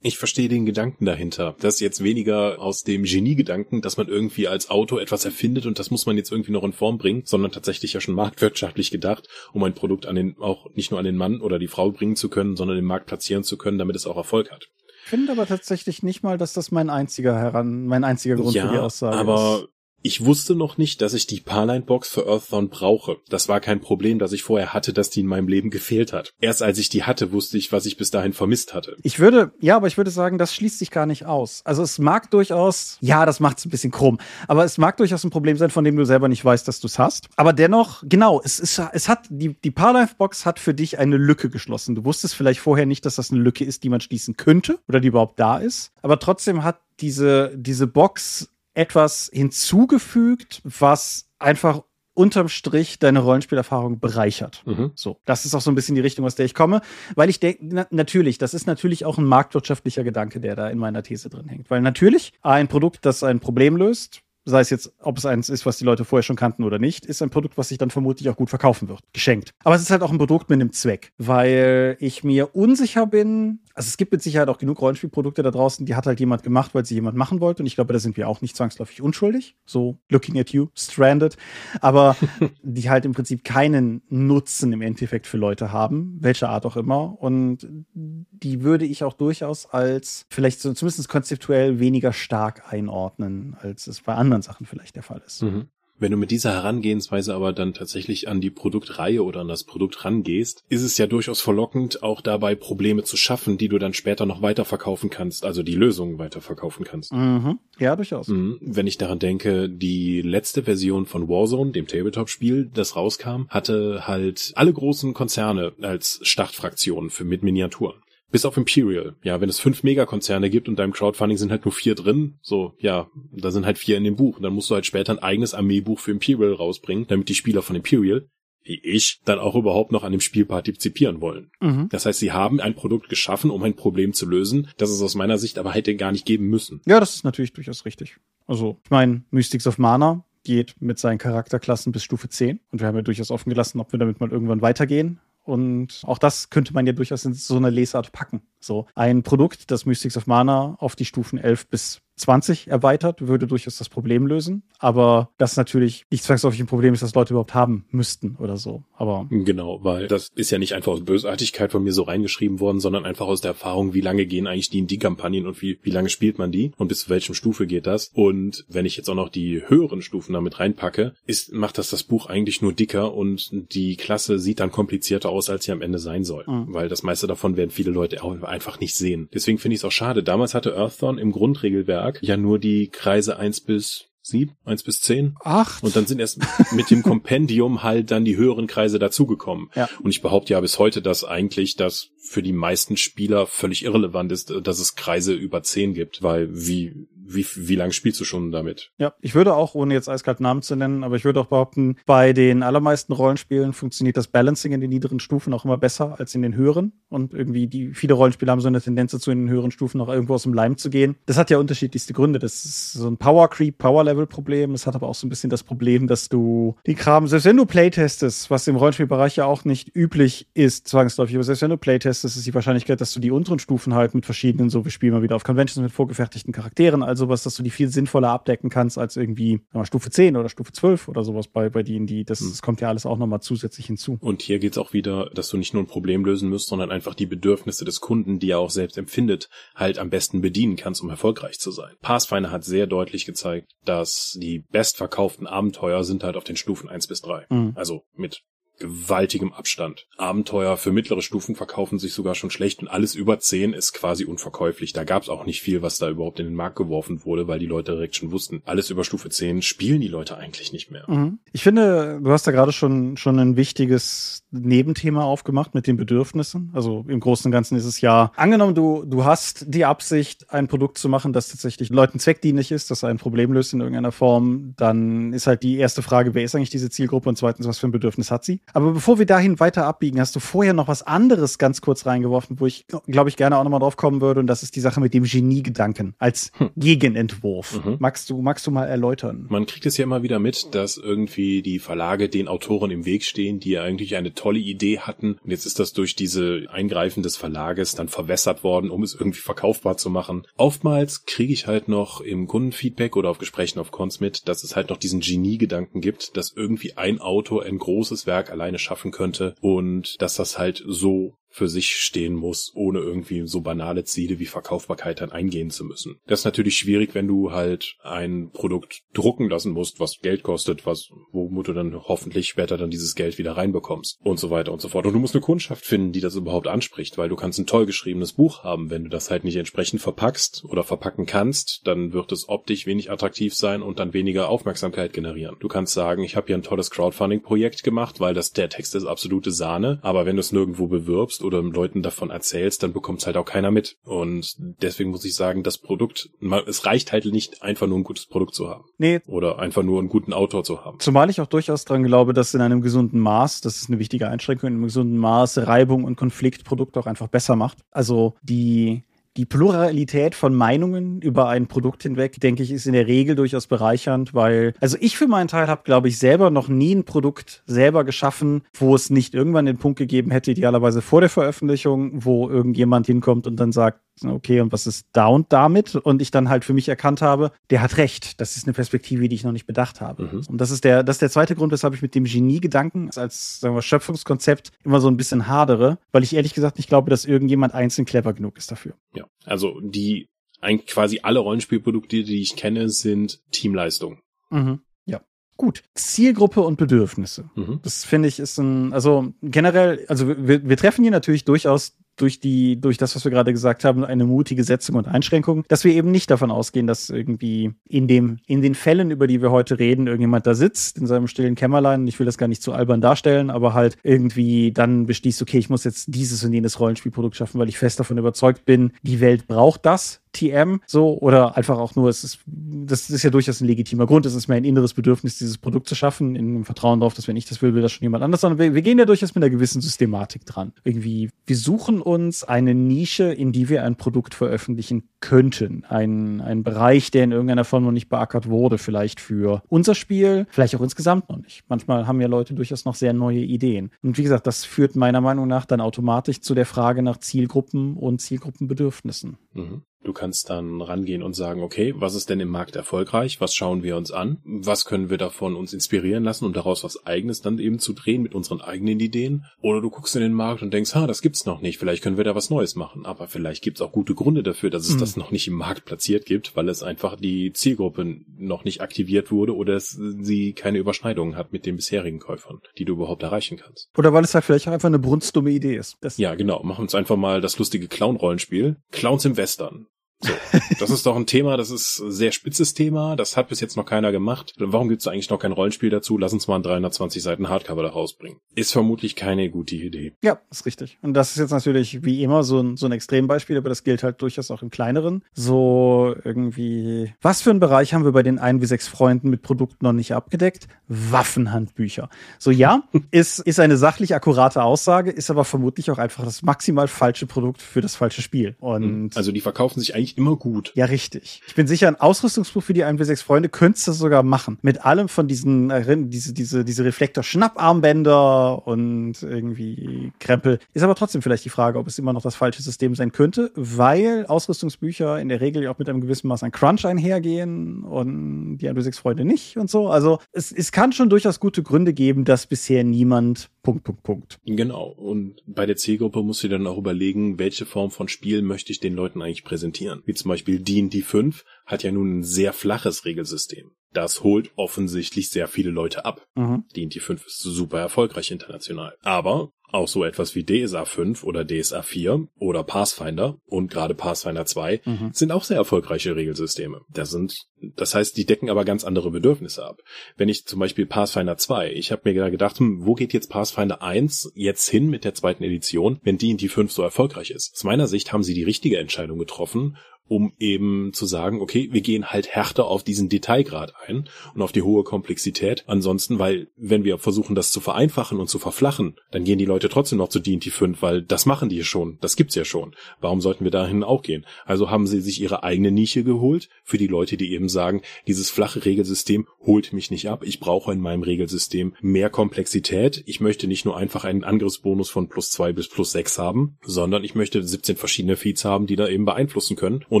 Ich verstehe den Gedanken dahinter. Das ist jetzt weniger aus dem Genie-Gedanken, dass man irgendwie als Autor etwas erfindet und das muss man jetzt irgendwie noch in Form bringen, sondern tatsächlich ja schon marktwirtschaftlich gedacht, um ein Produkt an den, auch nicht nur an den Mann oder die Frau bringen zu können, sondern den Markt platzieren zu können, damit es auch Erfolg hat. Ich finde aber tatsächlich nicht mal, dass das mein einziger heran, mein einziger Grund ja, für die Aussage aber ist. Ich wusste noch nicht, dass ich die Parline-Box für Earthdawn brauche. Das war kein Problem, das ich vorher hatte, dass die in meinem Leben gefehlt hat. Erst als ich die hatte, wusste ich, was ich bis dahin vermisst hatte. Ich würde, ja, aber ich würde sagen, das schließt sich gar nicht aus. Also es mag durchaus, ja, das macht es ein bisschen krumm, aber es mag durchaus ein Problem sein, von dem du selber nicht weißt, dass du es hast. Aber dennoch, genau, es ist, es hat, die, die Parlife-Box hat für dich eine Lücke geschlossen. Du wusstest vielleicht vorher nicht, dass das eine Lücke ist, die man schließen könnte oder die überhaupt da ist. Aber trotzdem hat diese, diese Box etwas hinzugefügt, was einfach unterm Strich deine Rollenspielerfahrung bereichert. Mhm. So, das ist auch so ein bisschen die Richtung, aus der ich komme, weil ich denke, na, natürlich, das ist natürlich auch ein marktwirtschaftlicher Gedanke, der da in meiner These drin hängt, weil natürlich ein Produkt, das ein Problem löst, sei es jetzt, ob es eins ist, was die Leute vorher schon kannten oder nicht, ist ein Produkt, was sich dann vermutlich auch gut verkaufen wird. Geschenkt. Aber es ist halt auch ein Produkt mit einem Zweck, weil ich mir unsicher bin. Also es gibt mit Sicherheit auch genug Rollenspielprodukte da draußen, die hat halt jemand gemacht, weil sie jemand machen wollte. Und ich glaube, da sind wir auch nicht zwangsläufig unschuldig. So looking at you, stranded. Aber die halt im Prinzip keinen Nutzen im Endeffekt für Leute haben, welcher Art auch immer. Und die würde ich auch durchaus als vielleicht so zumindest konzeptuell weniger stark einordnen, als es bei anderen Sachen vielleicht der Fall ist. Mhm. Wenn du mit dieser Herangehensweise aber dann tatsächlich an die Produktreihe oder an das Produkt rangehst, ist es ja durchaus verlockend, auch dabei Probleme zu schaffen, die du dann später noch weiterverkaufen kannst, also die Lösungen weiterverkaufen kannst. Mhm. Ja, durchaus. Mhm. Wenn ich daran denke, die letzte Version von Warzone, dem Tabletop-Spiel, das rauskam, hatte halt alle großen Konzerne als Startfraktionen für mit Miniaturen. Bis auf Imperial. Ja, wenn es fünf Megakonzerne gibt und deinem Crowdfunding sind halt nur vier drin, so, ja, da sind halt vier in dem Buch. dann musst du halt später ein eigenes Armeebuch für Imperial rausbringen, damit die Spieler von Imperial, wie ich, dann auch überhaupt noch an dem Spiel partizipieren wollen. Mhm. Das heißt, sie haben ein Produkt geschaffen, um ein Problem zu lösen, das es aus meiner Sicht aber hätte gar nicht geben müssen. Ja, das ist natürlich durchaus richtig. Also, ich meine, Mystics of Mana geht mit seinen Charakterklassen bis Stufe 10 und wir haben ja durchaus offen gelassen, ob wir damit mal irgendwann weitergehen. Und auch das könnte man ja durchaus in so eine Lesart packen. So ein Produkt, das Mystics of Mana auf die Stufen 11 bis 20 erweitert, würde durchaus das Problem lösen. Aber das natürlich nicht zwangsläufig ein Problem ist, das Leute überhaupt haben müssten oder so. Aber genau, weil das ist ja nicht einfach aus Bösartigkeit von mir so reingeschrieben worden, sondern einfach aus der Erfahrung, wie lange gehen eigentlich die D&D-Kampagnen und wie, wie lange spielt man die und bis zu welchem Stufe geht das. Und wenn ich jetzt auch noch die höheren Stufen damit reinpacke, ist, macht das das Buch eigentlich nur dicker und die Klasse sieht dann komplizierter aus, als sie am Ende sein soll. Mhm. Weil das meiste davon werden viele Leute auch einfach nicht sehen. Deswegen finde ich es auch schade. Damals hatte Earthdawn im Grundregelwerk ja nur die Kreise eins bis sieben, eins bis zehn. Acht. Und dann sind erst mit dem Kompendium halt dann die höheren Kreise dazugekommen. Ja. Und ich behaupte ja bis heute, dass eigentlich das für die meisten Spieler völlig irrelevant ist, dass es Kreise über zehn gibt, weil wie wie, wie lange spielst du schon damit? Ja, ich würde auch, ohne jetzt eiskalt Namen zu nennen, aber ich würde auch behaupten, bei den allermeisten Rollenspielen funktioniert das Balancing in den niederen Stufen auch immer besser als in den höheren. Und irgendwie die viele Rollenspiele haben so eine Tendenz dazu, in den höheren Stufen noch irgendwo aus dem Leim zu gehen. Das hat ja unterschiedlichste Gründe. Das ist so ein Power Creep, Power Level Problem. Es hat aber auch so ein bisschen das Problem, dass du die Kram, selbst wenn du Playtestest, was im Rollenspielbereich ja auch nicht üblich ist, zwangsläufig, aber selbst wenn du Playtestest, ist die Wahrscheinlichkeit, dass du die unteren Stufen halt mit verschiedenen, so wir spielen mal wieder auf Conventions mit vorgefertigten Charakteren, also sowas, dass du die viel sinnvoller abdecken kannst als irgendwie mal, Stufe 10 oder Stufe 12 oder sowas bei, bei denen, die, das, hm. das kommt ja alles auch nochmal zusätzlich hinzu. Und hier geht's auch wieder, dass du nicht nur ein Problem lösen musst, sondern einfach die Bedürfnisse des Kunden, die er auch selbst empfindet, halt am besten bedienen kannst, um erfolgreich zu sein. Pathfinder hat sehr deutlich gezeigt, dass die bestverkauften Abenteuer sind halt auf den Stufen 1 bis 3. Mhm. Also mit gewaltigem Abstand. Abenteuer für mittlere Stufen verkaufen sich sogar schon schlecht und alles über 10 ist quasi unverkäuflich. Da gab es auch nicht viel, was da überhaupt in den Markt geworfen wurde, weil die Leute direkt schon wussten, alles über Stufe 10 spielen die Leute eigentlich nicht mehr. Mhm. Ich finde, du hast da gerade schon, schon ein wichtiges Nebenthema aufgemacht mit den Bedürfnissen. Also im Großen und Ganzen ist es ja, angenommen, du, du hast die Absicht, ein Produkt zu machen, das tatsächlich Leuten zweckdienlich ist, das ein Problem löst in irgendeiner Form, dann ist halt die erste Frage, wer ist eigentlich diese Zielgruppe und zweitens, was für ein Bedürfnis hat sie? Aber bevor wir dahin weiter abbiegen, hast du vorher noch was anderes ganz kurz reingeworfen, wo ich, glaube ich, gerne auch nochmal drauf kommen würde. Und das ist die Sache mit dem Geniegedanken als hm. Gegenentwurf. Mhm. Magst du, magst du mal erläutern? Man kriegt es ja immer wieder mit, dass irgendwie die Verlage den Autoren im Weg stehen, die eigentlich eine tolle Idee hatten. Und jetzt ist das durch diese Eingreifen des Verlages dann verwässert worden, um es irgendwie verkaufbar zu machen. Oftmals kriege ich halt noch im Kundenfeedback oder auf Gesprächen auf Cons mit, dass es halt noch diesen Geniegedanken gibt, dass irgendwie ein Autor ein großes Werk alleine schaffen könnte und dass das halt so für sich stehen muss, ohne irgendwie so banale Ziele wie Verkaufbarkeit dann eingehen zu müssen. Das ist natürlich schwierig, wenn du halt ein Produkt drucken lassen musst, was Geld kostet, was, womit du dann hoffentlich später dann dieses Geld wieder reinbekommst und so weiter und so fort. Und du musst eine Kundschaft finden, die das überhaupt anspricht, weil du kannst ein toll geschriebenes Buch haben. Wenn du das halt nicht entsprechend verpackst oder verpacken kannst, dann wird es optisch wenig attraktiv sein und dann weniger Aufmerksamkeit generieren. Du kannst sagen, ich habe hier ein tolles Crowdfunding-Projekt gemacht, weil das der Text ist absolute Sahne, aber wenn du es nirgendwo bewirbst, oder Leuten davon erzählst, dann bekommt es halt auch keiner mit. Und deswegen muss ich sagen, das Produkt, es reicht halt nicht einfach nur ein gutes Produkt zu haben. Nee. Oder einfach nur einen guten Autor zu haben. Zumal ich auch durchaus dran glaube, dass in einem gesunden Maß, das ist eine wichtige Einschränkung, in einem gesunden Maß Reibung und Konflikt Produkte auch einfach besser macht. Also die die Pluralität von Meinungen über ein Produkt hinweg, denke ich, ist in der Regel durchaus bereichernd, weil, also ich für meinen Teil habe, glaube ich, selber noch nie ein Produkt selber geschaffen, wo es nicht irgendwann den Punkt gegeben hätte, idealerweise vor der Veröffentlichung, wo irgendjemand hinkommt und dann sagt, okay, und was ist da und damit? Und ich dann halt für mich erkannt habe, der hat recht. Das ist eine Perspektive, die ich noch nicht bedacht habe. Mhm. Und das ist der, das ist der zweite Grund, weshalb ich mit dem Genie-Gedanken als, sagen wir, Schöpfungskonzept immer so ein bisschen hadere, weil ich ehrlich gesagt nicht glaube, dass irgendjemand einzeln clever genug ist dafür. Ja, also die, eigentlich quasi alle Rollenspielprodukte, die ich kenne, sind Teamleistung. Mhm. Ja. Gut. Zielgruppe und Bedürfnisse. Mhm. Das finde ich ist ein, also generell, also wir, wir treffen hier natürlich durchaus durch die, durch das, was wir gerade gesagt haben, eine mutige Setzung und Einschränkung, dass wir eben nicht davon ausgehen, dass irgendwie in dem, in den Fällen, über die wir heute reden, irgendjemand da sitzt in seinem stillen Kämmerlein. Ich will das gar nicht zu albern darstellen, aber halt irgendwie dann beschließt, okay, ich muss jetzt dieses und jenes Rollenspielprodukt schaffen, weil ich fest davon überzeugt bin, die Welt braucht das. TM so oder einfach auch nur, es ist, das ist ja durchaus ein legitimer Grund. Es ist mir ein inneres Bedürfnis, dieses Produkt zu schaffen, in dem Vertrauen darauf, dass wenn ich das will, will das schon jemand anders, sondern wir, wir gehen ja durchaus mit einer gewissen Systematik dran. Irgendwie, wir suchen uns eine Nische, in die wir ein Produkt veröffentlichen könnten. Ein, ein Bereich, der in irgendeiner Form noch nicht beackert wurde, vielleicht für unser Spiel, vielleicht auch insgesamt noch nicht. Manchmal haben ja Leute durchaus noch sehr neue Ideen. Und wie gesagt, das führt meiner Meinung nach dann automatisch zu der Frage nach Zielgruppen und Zielgruppenbedürfnissen. Mhm. Du kannst dann rangehen und sagen, okay, was ist denn im Markt erfolgreich? Was schauen wir uns an? Was können wir davon uns inspirieren lassen und daraus was eigenes dann eben zu drehen mit unseren eigenen Ideen? Oder du guckst in den Markt und denkst, ha, das gibt's noch nicht. Vielleicht können wir da was Neues machen. Aber vielleicht gibt's auch gute Gründe dafür, dass es mhm. das noch nicht im Markt platziert gibt, weil es einfach die Zielgruppe noch nicht aktiviert wurde oder es, sie keine Überschneidungen hat mit den bisherigen Käufern, die du überhaupt erreichen kannst. Oder weil es halt vielleicht einfach eine brunstdumme Idee ist. Das ja, genau. Machen wir uns einfach mal das lustige Clown-Rollenspiel. Clowns im Western. So, das ist doch ein Thema, das ist ein sehr spitzes Thema, das hat bis jetzt noch keiner gemacht. Warum gibt es eigentlich noch kein Rollenspiel dazu? Lass uns mal ein 320 Seiten Hardcover da rausbringen. Ist vermutlich keine gute Idee. Ja, ist richtig. Und das ist jetzt natürlich wie immer so ein, so ein Extrembeispiel, aber das gilt halt durchaus auch im kleineren. So irgendwie, was für einen Bereich haben wir bei den ein wie sechs Freunden mit Produkten noch nicht abgedeckt? Waffenhandbücher. So ja, ist, ist eine sachlich akkurate Aussage, ist aber vermutlich auch einfach das maximal falsche Produkt für das falsche Spiel. Und also die verkaufen sich eigentlich eigentlich immer gut. Ja, richtig. Ich bin sicher, ein Ausrüstungsbuch für die 1W6 Freunde könntest du sogar machen. Mit allem von diesen, äh, diese, diese, diese Reflektor-Schnapparmbänder und irgendwie Krempel. Ist aber trotzdem vielleicht die Frage, ob es immer noch das falsche System sein könnte, weil Ausrüstungsbücher in der Regel auch mit einem gewissen Maß an Crunch einhergehen und die 1W6 Freunde nicht und so. Also es, es kann schon durchaus gute Gründe geben, dass bisher niemand Punkt, Punkt, Punkt. Genau. Und bei der Zielgruppe musst du dann auch überlegen, welche Form von Spiel möchte ich den Leuten eigentlich präsentieren. Wie zum Beispiel D&D 5 hat ja nun ein sehr flaches Regelsystem. Das holt offensichtlich sehr viele Leute ab. Mhm. D&D 5 ist super erfolgreich international. Aber auch so etwas wie DSA 5 oder DSA 4 oder Pathfinder und gerade Pathfinder 2 mhm. sind auch sehr erfolgreiche Regelsysteme. Das sind, das heißt, die decken aber ganz andere Bedürfnisse ab. Wenn ich zum Beispiel Pathfinder 2, ich habe mir gedacht, hm, wo geht jetzt Pathfinder 1 jetzt hin mit der zweiten Edition, wenn die in die 5 so erfolgreich ist? Aus meiner Sicht haben sie die richtige Entscheidung getroffen um eben zu sagen, okay, wir gehen halt härter auf diesen Detailgrad ein und auf die hohe Komplexität. Ansonsten, weil wenn wir versuchen, das zu vereinfachen und zu verflachen, dann gehen die Leute trotzdem noch zu D&D 5, weil das machen die schon, das gibt's ja schon. Warum sollten wir dahin auch gehen? Also haben sie sich ihre eigene Nische geholt für die Leute, die eben sagen, dieses flache Regelsystem holt mich nicht ab. Ich brauche in meinem Regelsystem mehr Komplexität. Ich möchte nicht nur einfach einen Angriffsbonus von plus zwei bis plus sechs haben, sondern ich möchte 17 verschiedene Feeds haben, die da eben beeinflussen können und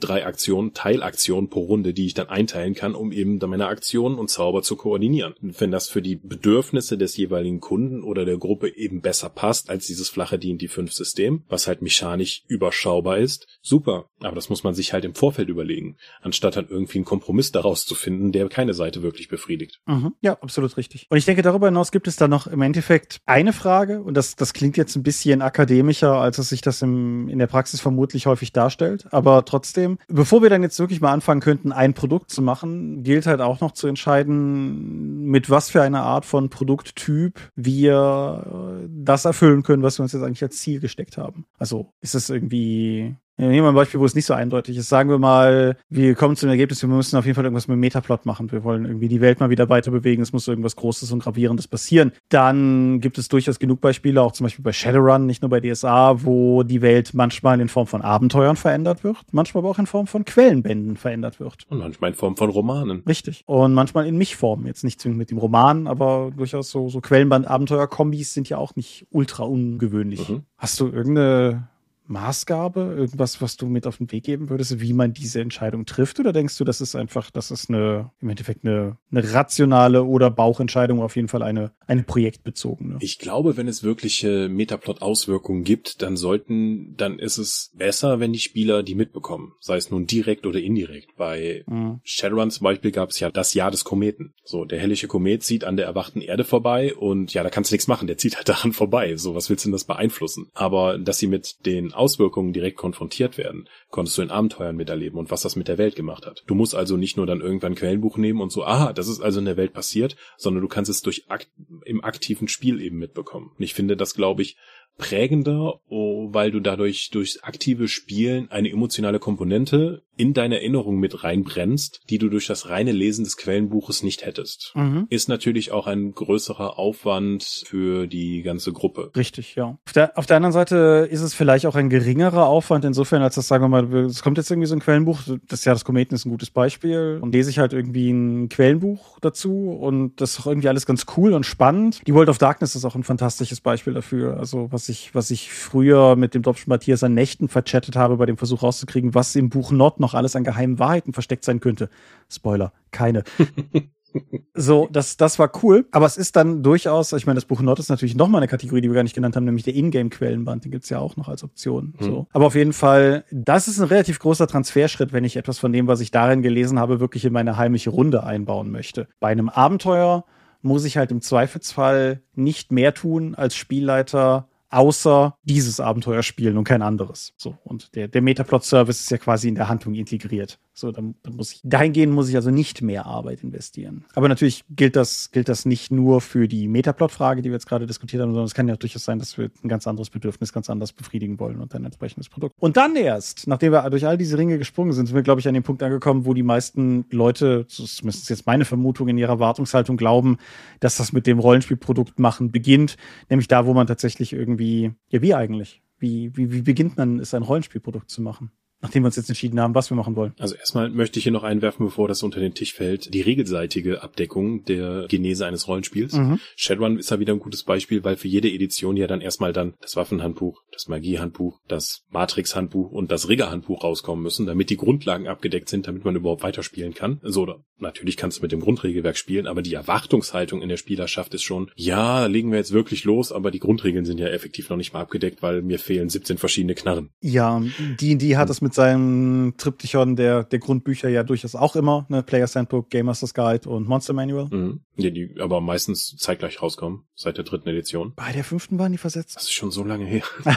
drei Aktionen, Teilaktionen pro Runde, die ich dann einteilen kann, um eben dann meine Aktionen und Zauber zu koordinieren. Und wenn das für die Bedürfnisse des jeweiligen Kunden oder der Gruppe eben besser passt als dieses flache D&D 5 System, was halt mechanisch überschaubar ist, super. Aber das muss man sich halt im Vorfeld überlegen, anstatt dann irgendwie einen Kompromiss daraus zu finden, der keine Seite wirklich befriedigt. Mhm. Ja, absolut richtig. Und ich denke, darüber hinaus gibt es da noch im Endeffekt eine Frage, und das, das klingt jetzt ein bisschen akademischer, als es sich das im, in der Praxis vermutlich häufig darstellt, aber trotzdem trotzdem, bevor wir dann jetzt wirklich mal anfangen könnten, ein Produkt zu machen, gilt halt auch noch zu entscheiden, mit was für eine Art von Produkttyp wir äh, das erfüllen können, was wir uns jetzt eigentlich als Ziel gesteckt haben. Also ist es irgendwie nehmen wir ein Beispiel, wo es nicht so eindeutig ist. Sagen wir mal, wir kommen zu dem Ergebnis, wir müssen auf jeden Fall irgendwas mit Metaplot machen. Wir wollen irgendwie die Welt mal wieder weiter bewegen. Es muss irgendwas Großes und Gravierendes passieren. Dann gibt es durchaus genug Beispiele, auch zum Beispiel bei Shadowrun, nicht nur bei DSA, wo die Welt manchmal in Form von Abenteuern verändert wird, manchmal aber auch in Form von Quellenbänden verändert wird. Und manchmal in Form von Romanen. Richtig. Und manchmal in Mich-Form. Jetzt nicht zwingend mit dem Roman, aber durchaus so, so Quellenband-Abenteuer-Kombis sind ja auch nicht ultra ungewöhnlich. Mhm. Hast du irgendeine Maßgabe, irgendwas, was du mit auf den Weg geben würdest, wie man diese Entscheidung trifft? Oder denkst du, das ist einfach, das ist eine, im Endeffekt eine, eine rationale oder Bauchentscheidung, auf jeden Fall eine, eine projektbezogene? Ich glaube, wenn es wirkliche Metaplot-Auswirkungen gibt, dann sollten, dann ist es besser, wenn die Spieler die mitbekommen. Sei es nun direkt oder indirekt. Bei mhm. Shadowrun zum Beispiel gab es ja das Jahr des Kometen. So, der hellische Komet zieht an der erwachten Erde vorbei und ja, da kannst du nichts machen. Der zieht halt daran vorbei. So, was willst du denn das beeinflussen? Aber, dass sie mit den Auswirkungen direkt konfrontiert werden, konntest du in Abenteuern miterleben und was das mit der Welt gemacht hat. Du musst also nicht nur dann irgendwann Quellenbuch nehmen und so, aha, das ist also in der Welt passiert, sondern du kannst es durch akt im aktiven Spiel eben mitbekommen. Und ich finde das, glaube ich, prägender, oh, weil du dadurch durch aktive Spielen eine emotionale Komponente in deine Erinnerung mit reinbrennst, die du durch das reine Lesen des Quellenbuches nicht hättest. Mhm. Ist natürlich auch ein größerer Aufwand für die ganze Gruppe. Richtig, ja. Auf der, auf der anderen Seite ist es vielleicht auch ein geringerer Aufwand insofern, als das, sagen wir mal, es kommt jetzt irgendwie so ein Quellenbuch, das Jahr des Kometen ist ein gutes Beispiel und lese ich halt irgendwie ein Quellenbuch dazu und das ist auch irgendwie alles ganz cool und spannend. Die World of Darkness ist auch ein fantastisches Beispiel dafür. Also was ich, was ich früher mit dem Dopschen Matthias an Nächten verchattet habe, bei dem Versuch rauszukriegen, was im Buch Not noch alles an geheimen Wahrheiten versteckt sein könnte. Spoiler, keine. so, das, das war cool. Aber es ist dann durchaus, ich meine, das Buch Not ist natürlich noch mal eine Kategorie, die wir gar nicht genannt haben, nämlich der Ingame-Quellenband. Den gibt's ja auch noch als Option. Mhm. So. Aber auf jeden Fall, das ist ein relativ großer Transferschritt, wenn ich etwas von dem, was ich darin gelesen habe, wirklich in meine heimliche Runde einbauen möchte. Bei einem Abenteuer muss ich halt im Zweifelsfall nicht mehr tun als Spielleiter außer dieses Abenteuer spielen und kein anderes. So. Und der, der Metaplot-Service ist ja quasi in der Handlung integriert. So, dann, dann muss ich, dahingehend muss ich also nicht mehr Arbeit investieren. Aber natürlich gilt das, gilt das nicht nur für die Metaplot-Frage, die wir jetzt gerade diskutiert haben, sondern es kann ja durchaus sein, dass wir ein ganz anderes Bedürfnis ganz anders befriedigen wollen und ein entsprechendes Produkt. Und dann erst, nachdem wir durch all diese Ringe gesprungen sind, sind wir, glaube ich, an den Punkt angekommen, wo die meisten Leute, zumindest jetzt meine Vermutung in ihrer Wartungshaltung glauben, dass das mit dem Rollenspielprodukt machen beginnt. Nämlich da, wo man tatsächlich irgendwie, ja, wie eigentlich? Wie, wie, wie beginnt man, es ein Rollenspielprodukt zu machen? Nachdem wir uns jetzt entschieden haben, was wir machen wollen. Also erstmal möchte ich hier noch einwerfen, bevor das unter den Tisch fällt, die regelseitige Abdeckung der Genese eines Rollenspiels. Mhm. Shadowrun ist da wieder ein gutes Beispiel, weil für jede Edition ja dann erstmal dann das Waffenhandbuch, das Magiehandbuch, das Matrix-Handbuch und das Rigger-Handbuch rauskommen müssen, damit die Grundlagen abgedeckt sind, damit man überhaupt weiterspielen kann. So, oder natürlich kannst du mit dem Grundregelwerk spielen, aber die Erwartungshaltung in der Spielerschaft ist schon, ja, legen wir jetzt wirklich los, aber die Grundregeln sind ja effektiv noch nicht mal abgedeckt, weil mir fehlen 17 verschiedene Knarren. Ja, die, die hat es mit seinem Triptychon der, der Grundbücher ja durchaus auch immer, ne? Player's Handbook, Game Master's Guide und Monster Manual. Mhm. Ja, die aber meistens zeitgleich rauskommen, seit der dritten Edition. Bei der fünften waren die versetzt. Das ist schon so lange her.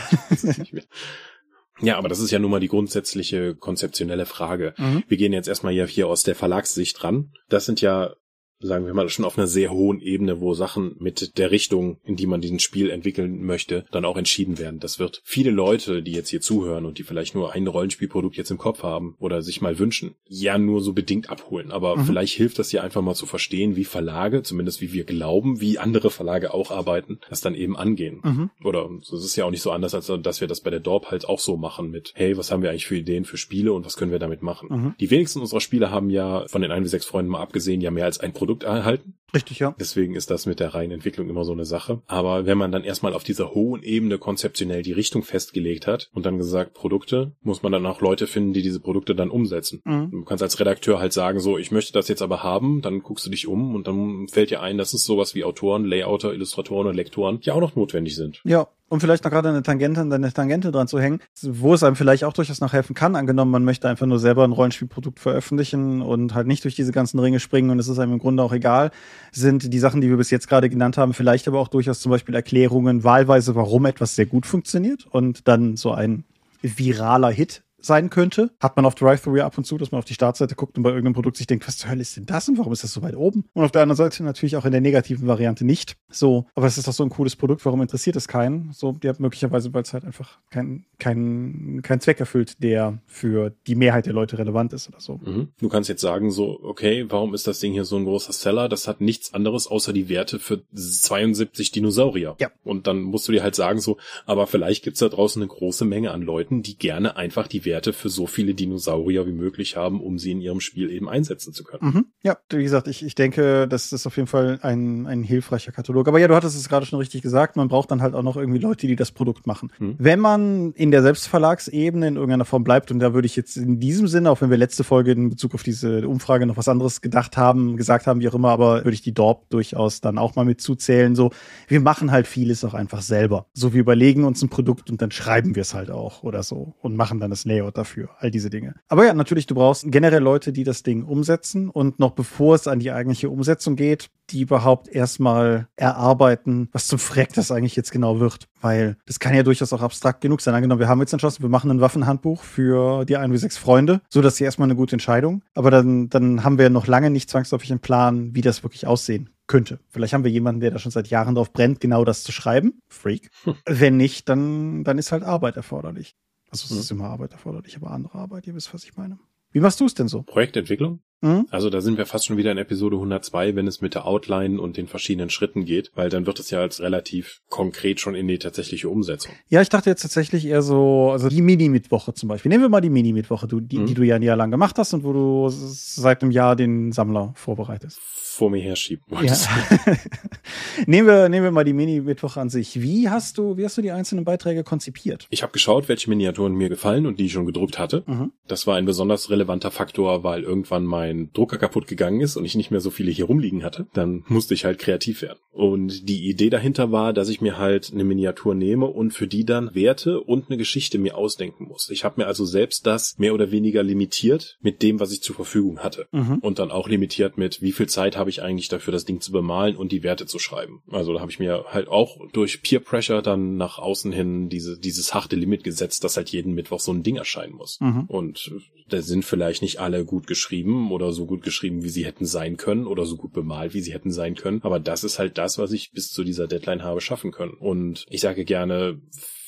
Ja, aber das ist ja nun mal die grundsätzliche konzeptionelle Frage. Mhm. Wir gehen jetzt erstmal hier aus der Verlagssicht ran. Das sind ja sagen wir mal, schon auf einer sehr hohen Ebene, wo Sachen mit der Richtung, in die man diesen Spiel entwickeln möchte, dann auch entschieden werden. Das wird viele Leute, die jetzt hier zuhören und die vielleicht nur ein Rollenspielprodukt jetzt im Kopf haben oder sich mal wünschen, ja nur so bedingt abholen. Aber mhm. vielleicht hilft das ja einfach mal zu verstehen, wie Verlage, zumindest wie wir glauben, wie andere Verlage auch arbeiten, das dann eben angehen. Mhm. Oder es ist ja auch nicht so anders, als dass wir das bei der Dorp halt auch so machen mit, hey, was haben wir eigentlich für Ideen für Spiele und was können wir damit machen? Mhm. Die wenigsten unserer Spiele haben ja von den 1 bis 6 Freunden mal abgesehen ja mehr als ein Produkt Produkt erhalten. Richtig, ja. Deswegen ist das mit der reinen Entwicklung immer so eine Sache. Aber wenn man dann erstmal auf dieser hohen Ebene konzeptionell die Richtung festgelegt hat und dann gesagt, Produkte, muss man dann auch Leute finden, die diese Produkte dann umsetzen. Mhm. Du kannst als Redakteur halt sagen, so, ich möchte das jetzt aber haben, dann guckst du dich um und dann fällt dir ein, dass es sowas wie Autoren, Layouter, Illustratoren und Lektoren ja auch noch notwendig sind. Ja, um vielleicht noch gerade eine Tangente an deine Tangente dran zu hängen, wo es einem vielleicht auch durchaus noch helfen kann, angenommen, man möchte einfach nur selber ein Rollenspielprodukt veröffentlichen und halt nicht durch diese ganzen Ringe springen und es ist einem im Grunde auch egal, sind die Sachen, die wir bis jetzt gerade genannt haben, vielleicht aber auch durchaus zum Beispiel Erklärungen wahlweise, warum etwas sehr gut funktioniert und dann so ein viraler Hit sein könnte. Hat man auf Drive-Thru ab und zu, dass man auf die Startseite guckt und bei irgendeinem Produkt sich denkt, was zur Hölle ist denn das und warum ist das so weit oben? Und auf der anderen Seite natürlich auch in der negativen Variante nicht. So, aber es ist doch so ein cooles Produkt, warum interessiert es keinen? So, die hat möglicherweise, weil es halt einfach keinen kein, kein Zweck erfüllt, der für die Mehrheit der Leute relevant ist oder so. Mhm. Du kannst jetzt sagen, so, okay, warum ist das Ding hier so ein großer Seller? Das hat nichts anderes außer die Werte für 72 Dinosaurier. Ja. Und dann musst du dir halt sagen, so, aber vielleicht gibt's da draußen eine große Menge an Leuten, die gerne einfach die Werte für so viele Dinosaurier wie möglich haben, um sie in ihrem Spiel eben einsetzen zu können. Mhm. Ja, wie gesagt, ich, ich denke, das ist auf jeden Fall ein, ein hilfreicher Katalog. Aber ja, du hattest es gerade schon richtig gesagt, man braucht dann halt auch noch irgendwie Leute, die das Produkt machen. Mhm. Wenn man in der Selbstverlagsebene in irgendeiner Form bleibt, und da würde ich jetzt in diesem Sinne, auch wenn wir letzte Folge in Bezug auf diese Umfrage noch was anderes gedacht haben, gesagt haben, wie auch immer, aber würde ich die Dorp durchaus dann auch mal mit zuzählen. So, wir machen halt vieles auch einfach selber. So, wir überlegen uns ein Produkt und dann schreiben wir es halt auch oder so und machen dann das Layout dafür all diese Dinge. Aber ja, natürlich, du brauchst generell Leute, die das Ding umsetzen und noch bevor es an die eigentliche Umsetzung geht, die überhaupt erstmal erarbeiten, was zum Freck das eigentlich jetzt genau wird. Weil das kann ja durchaus auch abstrakt genug sein. Angenommen, wir haben jetzt entschlossen, wir machen ein Waffenhandbuch für die ein wie sechs Freunde, so dass sie erstmal eine gute Entscheidung. Aber dann, dann haben wir noch lange nicht zwangsläufig einen Plan, wie das wirklich aussehen könnte. Vielleicht haben wir jemanden, der da schon seit Jahren drauf brennt, genau das zu schreiben. Freak. Wenn nicht, dann, dann ist halt Arbeit erforderlich. Also es ist immer Arbeit erforderlich, aber andere Arbeit, ihr wisst, was ich meine. Wie machst du es denn so? Projektentwicklung? Mhm. Also da sind wir fast schon wieder in Episode 102, wenn es mit der Outline und den verschiedenen Schritten geht, weil dann wird es ja als relativ konkret schon in die tatsächliche Umsetzung. Ja, ich dachte jetzt tatsächlich eher so, also die Mini-Mittwoche zum Beispiel. Nehmen wir mal die Mini-Mittwoche, die, mhm. die du ja ein Jahr lang gemacht hast und wo du seit einem Jahr den Sammler vorbereitest vor mir herschieben Ja. nehmen, wir, nehmen wir mal die Mini-Mittwoch an sich. Wie hast du, wie hast du die einzelnen Beiträge konzipiert? Ich habe geschaut, welche Miniaturen mir gefallen und die ich schon gedruckt hatte. Mhm. Das war ein besonders relevanter Faktor, weil irgendwann mein Drucker kaputt gegangen ist und ich nicht mehr so viele hier rumliegen hatte. Dann musste ich halt kreativ werden. Und die Idee dahinter war, dass ich mir halt eine Miniatur nehme und für die dann Werte und eine Geschichte mir ausdenken muss. Ich habe mir also selbst das mehr oder weniger limitiert mit dem, was ich zur Verfügung hatte. Mhm. Und dann auch limitiert mit, wie viel Zeit habe habe ich eigentlich dafür, das Ding zu bemalen und die Werte zu schreiben. Also da habe ich mir halt auch durch Peer Pressure dann nach außen hin diese, dieses harte Limit gesetzt, dass halt jeden Mittwoch so ein Ding erscheinen muss. Mhm. Und da sind vielleicht nicht alle gut geschrieben oder so gut geschrieben, wie sie hätten sein können oder so gut bemalt, wie sie hätten sein können. Aber das ist halt das, was ich bis zu dieser Deadline habe schaffen können. Und ich sage gerne,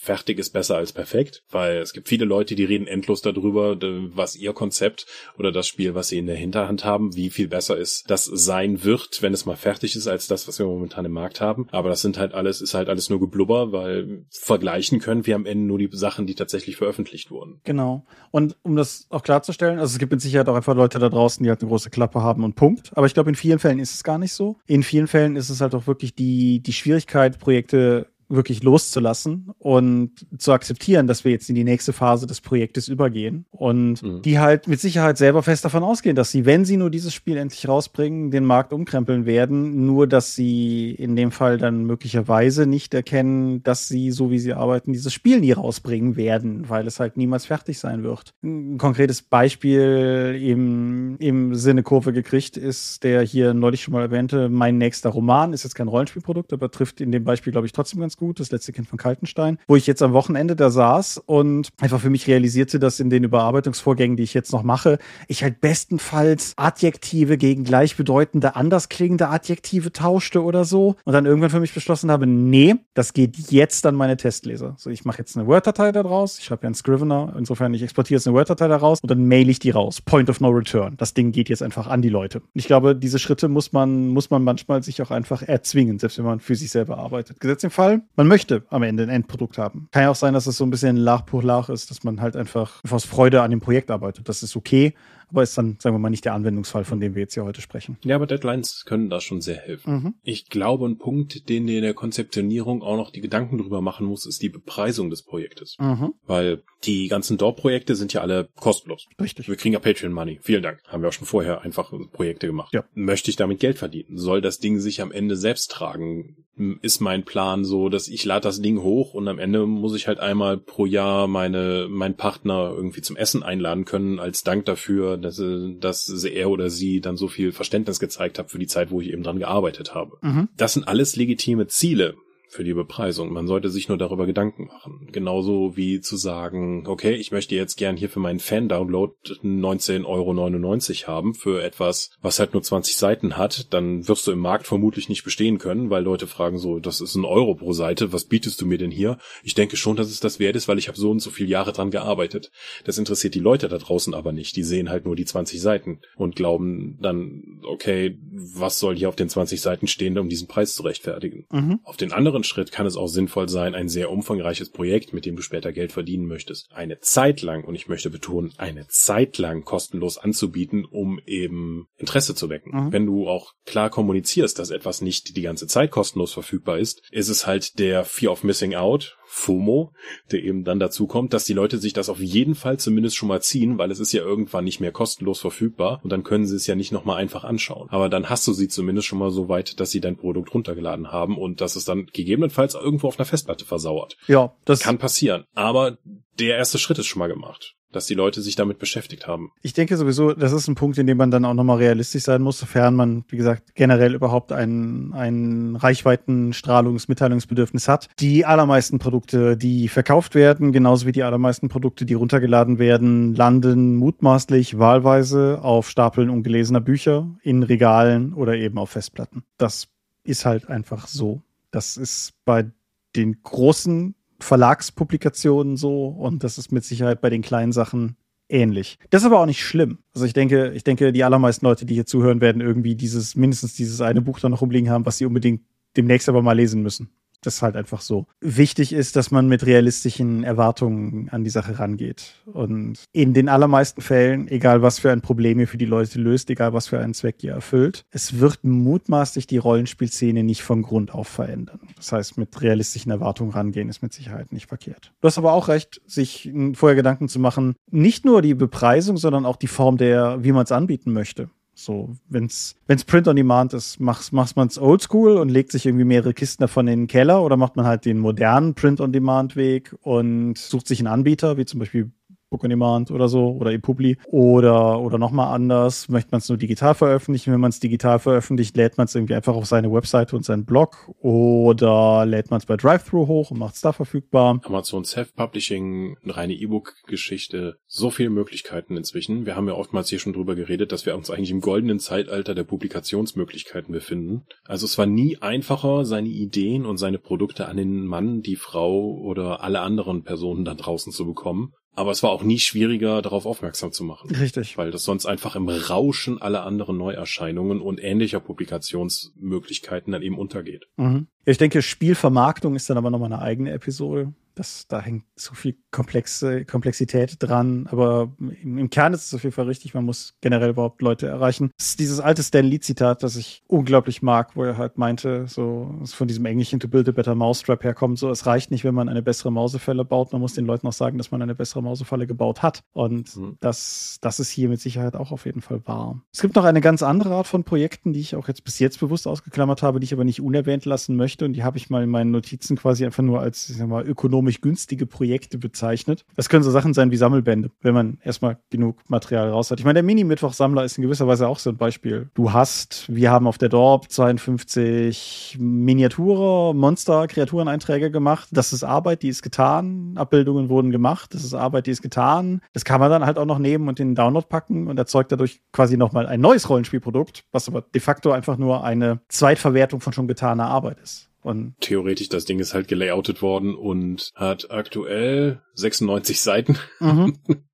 fertig ist besser als perfekt, weil es gibt viele Leute, die reden endlos darüber, was ihr Konzept oder das Spiel, was sie in der Hinterhand haben, wie viel besser ist das sein wird, wenn es mal fertig ist, als das, was wir momentan im Markt haben. Aber das sind halt alles, ist halt alles nur Geblubber, weil vergleichen können wir am Ende nur die Sachen, die tatsächlich veröffentlicht wurden. Genau. Und um das auch klarzustellen, also es gibt mit Sicherheit auch einfach Leute da draußen, die halt eine große Klappe haben und Punkt. Aber ich glaube, in vielen Fällen ist es gar nicht so. In vielen Fällen ist es halt auch wirklich die, die Schwierigkeit, Projekte wirklich loszulassen und zu akzeptieren, dass wir jetzt in die nächste Phase des Projektes übergehen und mhm. die halt mit Sicherheit selber fest davon ausgehen, dass sie, wenn sie nur dieses Spiel endlich rausbringen, den Markt umkrempeln werden, nur dass sie in dem Fall dann möglicherweise nicht erkennen, dass sie, so wie sie arbeiten, dieses Spiel nie rausbringen werden, weil es halt niemals fertig sein wird. Ein konkretes Beispiel im, im Sinne Kurve gekriegt ist der hier neulich schon mal erwähnte, mein nächster Roman, ist jetzt kein Rollenspielprodukt, aber trifft in dem Beispiel, glaube ich, trotzdem ganz gut, das letzte Kind von Kaltenstein, wo ich jetzt am Wochenende da saß und einfach für mich realisierte, dass in den Überarbeitungsvorgängen, die ich jetzt noch mache, ich halt bestenfalls Adjektive gegen gleichbedeutende, anders klingende Adjektive tauschte oder so und dann irgendwann für mich beschlossen habe, nee, das geht jetzt an meine Testleser. So, ich mache jetzt eine Word-Datei daraus, ich habe ja einen Scrivener, insofern ich exportiere jetzt eine Word-Datei daraus und dann mail ich die raus. Point of no return. Das Ding geht jetzt einfach an die Leute. Ich glaube, diese Schritte muss man, muss man manchmal sich auch einfach erzwingen, selbst wenn man für sich selber arbeitet. Gesetzt im Fall, man möchte am Ende ein Endprodukt haben. Kann ja auch sein, dass es so ein bisschen Lach pour Lach ist, dass man halt einfach aus Freude an dem Projekt arbeitet. Das ist okay, aber ist dann, sagen wir mal, nicht der Anwendungsfall, von dem wir jetzt hier heute sprechen. Ja, aber Deadlines können da schon sehr helfen. Mhm. Ich glaube, ein Punkt, den in der Konzeptionierung auch noch die Gedanken drüber machen muss, ist die Bepreisung des Projektes. Mhm. Weil die ganzen Dorp-Projekte sind ja alle kostenlos. Richtig. Wir kriegen ja Patreon-Money. Vielen Dank. Haben wir auch schon vorher einfach Projekte gemacht. Ja. Möchte ich damit Geld verdienen? Soll das Ding sich am Ende selbst tragen? Ist mein Plan so, dass ich lade das Ding hoch und am Ende muss ich halt einmal pro Jahr meine, meinen Partner irgendwie zum Essen einladen können als Dank dafür, dass, dass er oder sie dann so viel Verständnis gezeigt hat für die Zeit, wo ich eben dran gearbeitet habe. Mhm. Das sind alles legitime Ziele für die Bepreisung. Man sollte sich nur darüber Gedanken machen. Genauso wie zu sagen, okay, ich möchte jetzt gern hier für meinen Fan-Download 19,99 Euro haben für etwas, was halt nur 20 Seiten hat, dann wirst du im Markt vermutlich nicht bestehen können, weil Leute fragen so, das ist ein Euro pro Seite, was bietest du mir denn hier? Ich denke schon, dass es das wert ist, weil ich habe so und so viele Jahre dran gearbeitet. Das interessiert die Leute da draußen aber nicht. Die sehen halt nur die 20 Seiten und glauben dann, okay, was soll hier auf den 20 Seiten stehen, um diesen Preis zu rechtfertigen? Mhm. Auf den anderen anderen Schritt kann es auch sinnvoll sein, ein sehr umfangreiches Projekt, mit dem du später Geld verdienen möchtest, eine Zeit lang, und ich möchte betonen, eine Zeit lang kostenlos anzubieten, um eben Interesse zu wecken. Mhm. Wenn du auch klar kommunizierst, dass etwas nicht die ganze Zeit kostenlos verfügbar ist, ist es halt der Fear of Missing Out, FOMO, der eben dann dazu kommt, dass die Leute sich das auf jeden Fall zumindest schon mal ziehen, weil es ist ja irgendwann nicht mehr kostenlos verfügbar und dann können sie es ja nicht nochmal einfach anschauen. Aber dann hast du sie zumindest schon mal so weit, dass sie dein Produkt runtergeladen haben und dass es dann gegebenenfalls irgendwo auf einer Festplatte versauert. Ja, das kann passieren. Aber der erste Schritt ist schon mal gemacht dass die Leute sich damit beschäftigt haben. Ich denke sowieso, das ist ein Punkt, in dem man dann auch nochmal realistisch sein muss, sofern man, wie gesagt, generell überhaupt ein, ein Reichweiten-Strahlungs-, Mitteilungsbedürfnis hat. Die allermeisten Produkte, die verkauft werden, genauso wie die allermeisten Produkte, die runtergeladen werden, landen mutmaßlich wahlweise auf Stapeln ungelesener Bücher, in Regalen oder eben auf Festplatten. Das ist halt einfach so. Das ist bei den großen Verlagspublikationen so und das ist mit Sicherheit bei den kleinen Sachen ähnlich. Das ist aber auch nicht schlimm. Also ich denke, ich denke, die allermeisten Leute, die hier zuhören, werden irgendwie dieses, mindestens dieses eine Buch da noch rumliegen haben, was sie unbedingt demnächst aber mal lesen müssen. Das ist halt einfach so. Wichtig ist, dass man mit realistischen Erwartungen an die Sache rangeht. Und in den allermeisten Fällen, egal was für ein Problem ihr für die Leute löst, egal was für einen Zweck ihr erfüllt, es wird mutmaßlich die Rollenspielszene nicht von Grund auf verändern. Das heißt, mit realistischen Erwartungen rangehen ist mit Sicherheit nicht verkehrt. Du hast aber auch recht, sich vorher Gedanken zu machen, nicht nur die Bepreisung, sondern auch die Form der, wie man es anbieten möchte. So, wenn's, wenn's Print on Demand ist, macht, macht man's oldschool und legt sich irgendwie mehrere Kisten davon in den Keller oder macht man halt den modernen Print on Demand Weg und sucht sich einen Anbieter, wie zum Beispiel Book on Demand oder so oder ePubli oder oder noch mal anders. Möchte man es nur digital veröffentlichen? Wenn man es digital veröffentlicht lädt man es irgendwie einfach auf seine Webseite und seinen Blog oder lädt man es bei Drive-Thru hoch und macht es da verfügbar. Amazon Self Publishing eine reine E-Book Geschichte so viele Möglichkeiten inzwischen. Wir haben ja oftmals hier schon drüber geredet dass wir uns eigentlich im goldenen Zeitalter der Publikationsmöglichkeiten befinden. Also es war nie einfacher seine Ideen und seine Produkte an den Mann die Frau oder alle anderen Personen da draußen zu bekommen aber es war auch nie schwieriger, darauf aufmerksam zu machen. Richtig. Weil das sonst einfach im Rauschen aller anderen Neuerscheinungen und ähnlicher Publikationsmöglichkeiten dann eben untergeht. Mhm. Ich denke, Spielvermarktung ist dann aber nochmal eine eigene Episode. Das, da hängt so viel Komplexe, Komplexität dran, aber im, im, Kern ist es auf jeden Fall richtig. Man muss generell überhaupt Leute erreichen. Das ist dieses alte Stan Lee-Zitat, das ich unglaublich mag, wo er halt meinte, so von diesem englischen To Build a Better Mousetrap herkommt, so es reicht nicht, wenn man eine bessere Mausefälle baut, man muss den Leuten auch sagen, dass man eine bessere Mausefalle gebaut hat. Und mhm. das, das ist hier mit Sicherheit auch auf jeden Fall wahr. Es gibt noch eine ganz andere Art von Projekten, die ich auch jetzt bis jetzt bewusst ausgeklammert habe, die ich aber nicht unerwähnt lassen möchte und die habe ich mal in meinen Notizen quasi einfach nur als, ich sag mal, ökonomisch ökonomisch günstige Projekte bezeichnet. Das können so Sachen sein wie Sammelbände, wenn man erstmal genug Material raus hat. Ich meine, der Mini-Mittwoch-Sammler ist in gewisser Weise auch so ein Beispiel. Du hast, wir haben auf der Dorp 52 Miniature, Monster, Kreatureneinträge gemacht. Das ist Arbeit, die ist getan. Abbildungen wurden gemacht. Das ist Arbeit, die ist getan. Das kann man dann halt auch noch nehmen und in den Download packen und erzeugt dadurch quasi nochmal ein neues Rollenspielprodukt, was aber de facto einfach nur eine Zweitverwertung von schon getaner Arbeit ist. Und Theoretisch, das Ding ist halt gelayoutet worden und hat aktuell 96 Seiten. Mhm.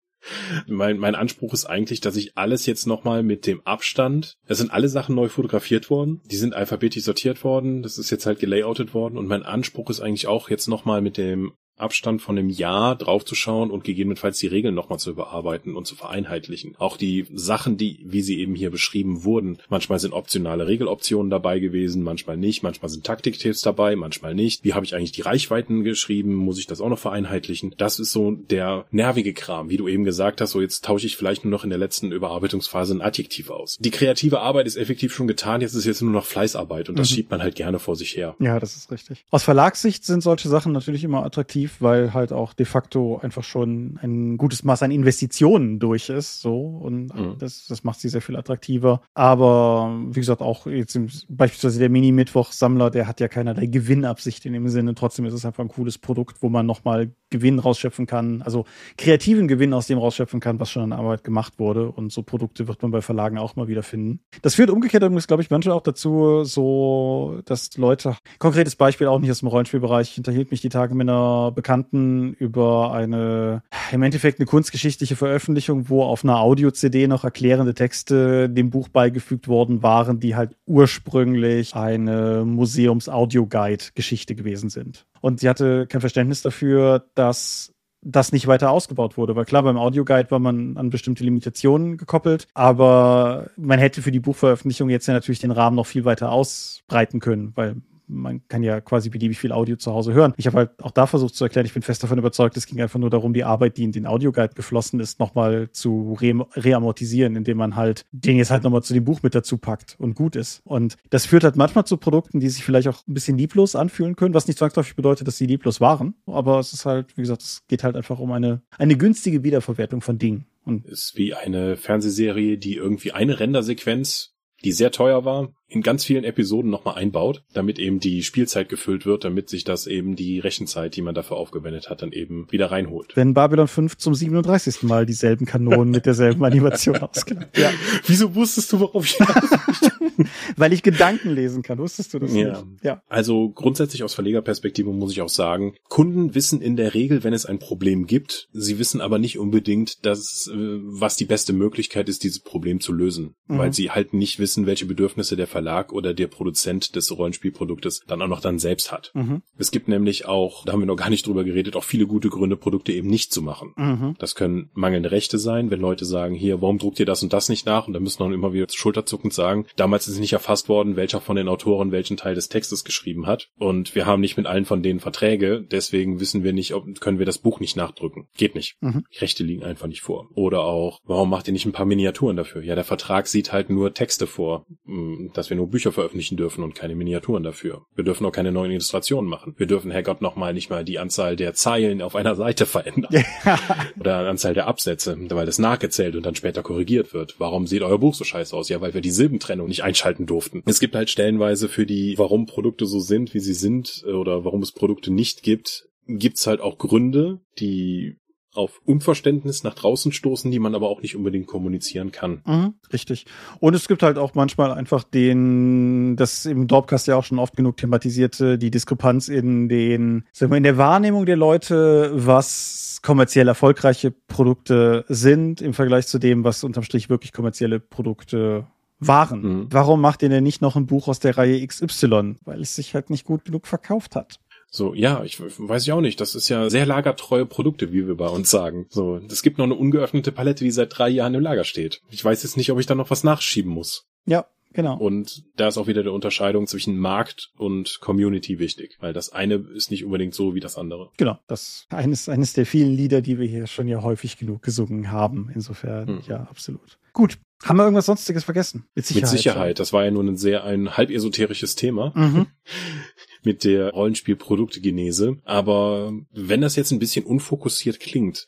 mein, mein Anspruch ist eigentlich, dass ich alles jetzt nochmal mit dem Abstand, es sind alle Sachen neu fotografiert worden, die sind alphabetisch sortiert worden, das ist jetzt halt gelayoutet worden und mein Anspruch ist eigentlich auch jetzt nochmal mit dem Abstand von einem Jahr draufzuschauen und gegebenenfalls die Regeln nochmal zu überarbeiten und zu vereinheitlichen. Auch die Sachen, die, wie sie eben hier beschrieben wurden, manchmal sind optionale Regeloptionen dabei gewesen, manchmal nicht, manchmal sind Taktiktipps dabei, manchmal nicht. Wie habe ich eigentlich die Reichweiten geschrieben? Muss ich das auch noch vereinheitlichen? Das ist so der nervige Kram, wie du eben gesagt hast, so jetzt tausche ich vielleicht nur noch in der letzten Überarbeitungsphase ein Adjektiv aus. Die kreative Arbeit ist effektiv schon getan, jetzt ist jetzt nur noch Fleißarbeit und das mhm. schiebt man halt gerne vor sich her. Ja, das ist richtig. Aus Verlagssicht sind solche Sachen natürlich immer attraktiv attraktiv, weil halt auch de facto einfach schon ein gutes Maß an Investitionen durch ist. So und mhm. das, das macht sie sehr viel attraktiver. Aber wie gesagt, auch jetzt im, beispielsweise der Mini-Mittwoch-Sammler, der hat ja keinerlei Gewinnabsicht in dem Sinne. Trotzdem ist es einfach ein cooles Produkt, wo man nochmal Gewinn rausschöpfen kann, also kreativen Gewinn aus dem rausschöpfen kann, was schon an Arbeit gemacht wurde. Und so Produkte wird man bei Verlagen auch mal wieder finden. Das führt umgekehrt übrigens, glaube ich, manchmal auch dazu, so, dass Leute, konkretes Beispiel auch nicht aus dem Rollenspielbereich, ich unterhielt mich die Tage mit einer Bekannten über eine, im Endeffekt eine kunstgeschichtliche Veröffentlichung, wo auf einer Audio-CD noch erklärende Texte dem Buch beigefügt worden waren, die halt ursprünglich eine Museums-Audio-Guide-Geschichte gewesen sind. Und sie hatte kein Verständnis dafür, dass das nicht weiter ausgebaut wurde. Weil klar, beim Audioguide war man an bestimmte Limitationen gekoppelt, aber man hätte für die Buchveröffentlichung jetzt ja natürlich den Rahmen noch viel weiter ausbreiten können, weil man kann ja quasi beliebig viel Audio zu Hause hören. Ich habe halt auch da versucht zu erklären, ich bin fest davon überzeugt, es ging einfach nur darum, die Arbeit, die in den Audioguide geflossen ist, nochmal zu re reamortisieren, indem man halt den jetzt halt nochmal zu dem Buch mit dazu packt und gut ist. Und das führt halt manchmal zu Produkten, die sich vielleicht auch ein bisschen lieblos anfühlen können, was nicht zwangsläufig bedeutet, dass sie lieblos waren. Aber es ist halt, wie gesagt, es geht halt einfach um eine, eine günstige Wiederverwertung von Dingen. Und ist wie eine Fernsehserie, die irgendwie eine Rendersequenz die sehr teuer war, in ganz vielen Episoden nochmal einbaut, damit eben die Spielzeit gefüllt wird, damit sich das eben die Rechenzeit, die man dafür aufgewendet hat, dann eben wieder reinholt. Wenn Babylon 5 zum 37. Mal dieselben Kanonen mit derselben Animation ausgibt. Ja. Wieso wusstest du, worauf ich Weil ich Gedanken lesen kann, wusstest du das ja. nicht? Ja. Also grundsätzlich aus Verlegerperspektive muss ich auch sagen, Kunden wissen in der Regel, wenn es ein Problem gibt, sie wissen aber nicht unbedingt, dass, äh, was die beste Möglichkeit ist, dieses Problem zu lösen. Mhm. Weil sie halt nicht wissen, welche Bedürfnisse der Verlag oder der Produzent des Rollenspielproduktes dann auch noch dann selbst hat. Mhm. Es gibt nämlich auch, da haben wir noch gar nicht drüber geredet, auch viele gute Gründe, Produkte eben nicht zu machen. Mhm. Das können mangelnde Rechte sein, wenn Leute sagen, hier, warum druckt ihr das und das nicht nach? Und dann müssen dann immer wieder schulterzuckend sagen, damals ist nicht erfasst worden, welcher von den Autoren welchen Teil des Textes geschrieben hat. Und wir haben nicht mit allen von denen Verträge, deswegen wissen wir nicht, ob, können wir das Buch nicht nachdrücken. Geht nicht. Mhm. Rechte liegen einfach nicht vor. Oder auch, warum macht ihr nicht ein paar Miniaturen dafür? Ja, der Vertrag sieht halt nur Texte vor, mm, dass wir nur Bücher veröffentlichen dürfen und keine Miniaturen dafür. Wir dürfen auch keine neuen Illustrationen machen. Wir dürfen, Herrgott, nochmal nicht mal die Anzahl der Zeilen auf einer Seite verändern. Oder die Anzahl der Absätze, weil das nachgezählt und dann später korrigiert wird. Warum sieht euer Buch so scheiße aus? Ja, weil wir die Silbentrennung nicht einschalten durften. Es gibt halt stellenweise für die, warum Produkte so sind, wie sie sind, äh, oder warum es Produkte nicht gibt, gibt's halt auch Gründe, die auf Unverständnis nach draußen stoßen, die man aber auch nicht unbedingt kommunizieren kann. Mhm, richtig. Und es gibt halt auch manchmal einfach den, das im Dorpcast ja auch schon oft genug thematisierte, die Diskrepanz in den, sagen wir, in der Wahrnehmung der Leute, was kommerziell erfolgreiche Produkte sind im Vergleich zu dem, was unterm Strich wirklich kommerzielle Produkte waren. Mhm. Warum macht ihr denn nicht noch ein Buch aus der Reihe XY? Weil es sich halt nicht gut genug verkauft hat. So, ja, ich weiß ich auch nicht. Das ist ja sehr lagertreue Produkte, wie wir bei uns sagen. So, es gibt noch eine ungeöffnete Palette, die seit drei Jahren im Lager steht. Ich weiß jetzt nicht, ob ich da noch was nachschieben muss. Ja, Genau. Und da ist auch wieder die Unterscheidung zwischen Markt und Community wichtig, weil das eine ist nicht unbedingt so wie das andere. Genau, das eines eines der vielen Lieder, die wir hier schon ja häufig genug gesungen haben. Insofern hm. ja, absolut. Gut, haben wir irgendwas sonstiges vergessen? Mit Sicherheit. Mit Sicherheit. Das war ja nur ein sehr ein halb esoterisches Thema. Mhm. mit der Rollenspielproduktegenese. Aber wenn das jetzt ein bisschen unfokussiert klingt,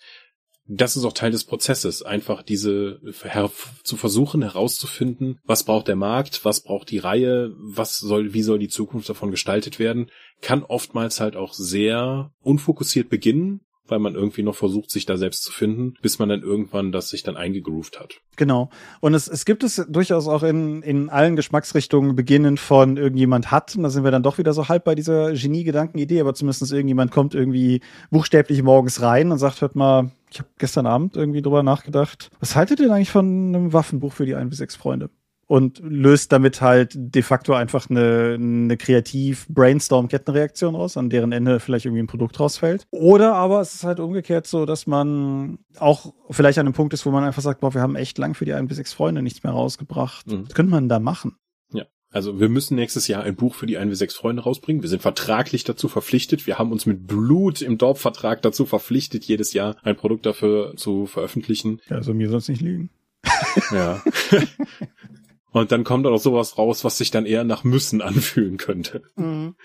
das ist auch Teil des Prozesses, einfach diese zu versuchen herauszufinden, was braucht der Markt, was braucht die Reihe, was soll, wie soll die Zukunft davon gestaltet werden, kann oftmals halt auch sehr unfokussiert beginnen weil man irgendwie noch versucht, sich da selbst zu finden, bis man dann irgendwann das sich dann eingegroovt hat. Genau. Und es, es gibt es durchaus auch in, in allen Geschmacksrichtungen, beginnend von irgendjemand hat, und da sind wir dann doch wieder so halb bei dieser Genie-Gedanken-Idee, aber zumindest irgendjemand kommt irgendwie buchstäblich morgens rein und sagt, hört mal, ich habe gestern Abend irgendwie drüber nachgedacht, was haltet ihr denn eigentlich von einem Waffenbuch für die ein bis sechs Freunde? Und löst damit halt de facto einfach eine, eine kreativ-Brainstorm-Kettenreaktion aus, an deren Ende vielleicht irgendwie ein Produkt rausfällt. Oder aber es ist halt umgekehrt so, dass man auch vielleicht an einem Punkt ist, wo man einfach sagt, boah, wir haben echt lang für die ein bis sechs Freunde nichts mehr rausgebracht. Mhm. Was könnte man da machen? Ja. Also wir müssen nächstes Jahr ein Buch für die ein bis sechs Freunde rausbringen. Wir sind vertraglich dazu verpflichtet. Wir haben uns mit Blut im Dorfvertrag dazu verpflichtet, jedes Jahr ein Produkt dafür zu veröffentlichen. Ja, also mir sonst nicht liegen. ja. Und dann kommt auch sowas raus, was sich dann eher nach müssen anfühlen könnte. Mhm.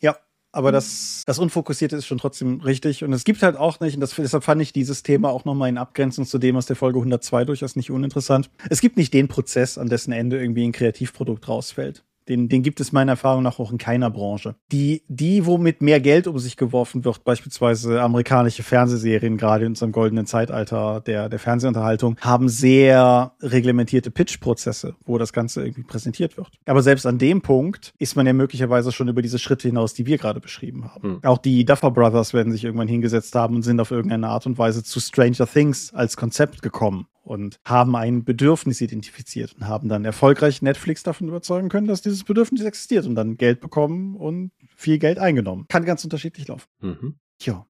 Ja, aber das, das Unfokussierte ist schon trotzdem richtig. Und es gibt halt auch nicht, und das, deshalb fand ich dieses Thema auch nochmal in Abgrenzung zu dem aus der Folge 102 durchaus nicht uninteressant. Es gibt nicht den Prozess, an dessen Ende irgendwie ein Kreativprodukt rausfällt. Den, den gibt es meiner Erfahrung nach auch in keiner Branche. Die, die, womit mehr Geld um sich geworfen wird, beispielsweise amerikanische Fernsehserien, gerade in unserem goldenen Zeitalter der, der Fernsehunterhaltung, haben sehr reglementierte Pitch-Prozesse, wo das Ganze irgendwie präsentiert wird. Aber selbst an dem Punkt ist man ja möglicherweise schon über diese Schritte hinaus, die wir gerade beschrieben haben. Mhm. Auch die Duffer Brothers werden sich irgendwann hingesetzt haben und sind auf irgendeine Art und Weise zu Stranger Things als Konzept gekommen und haben ein Bedürfnis identifiziert und haben dann erfolgreich Netflix davon überzeugen können, dass dieses Bedürfnis existiert und dann Geld bekommen und viel Geld eingenommen. Kann ganz unterschiedlich laufen. Mhm. Ja.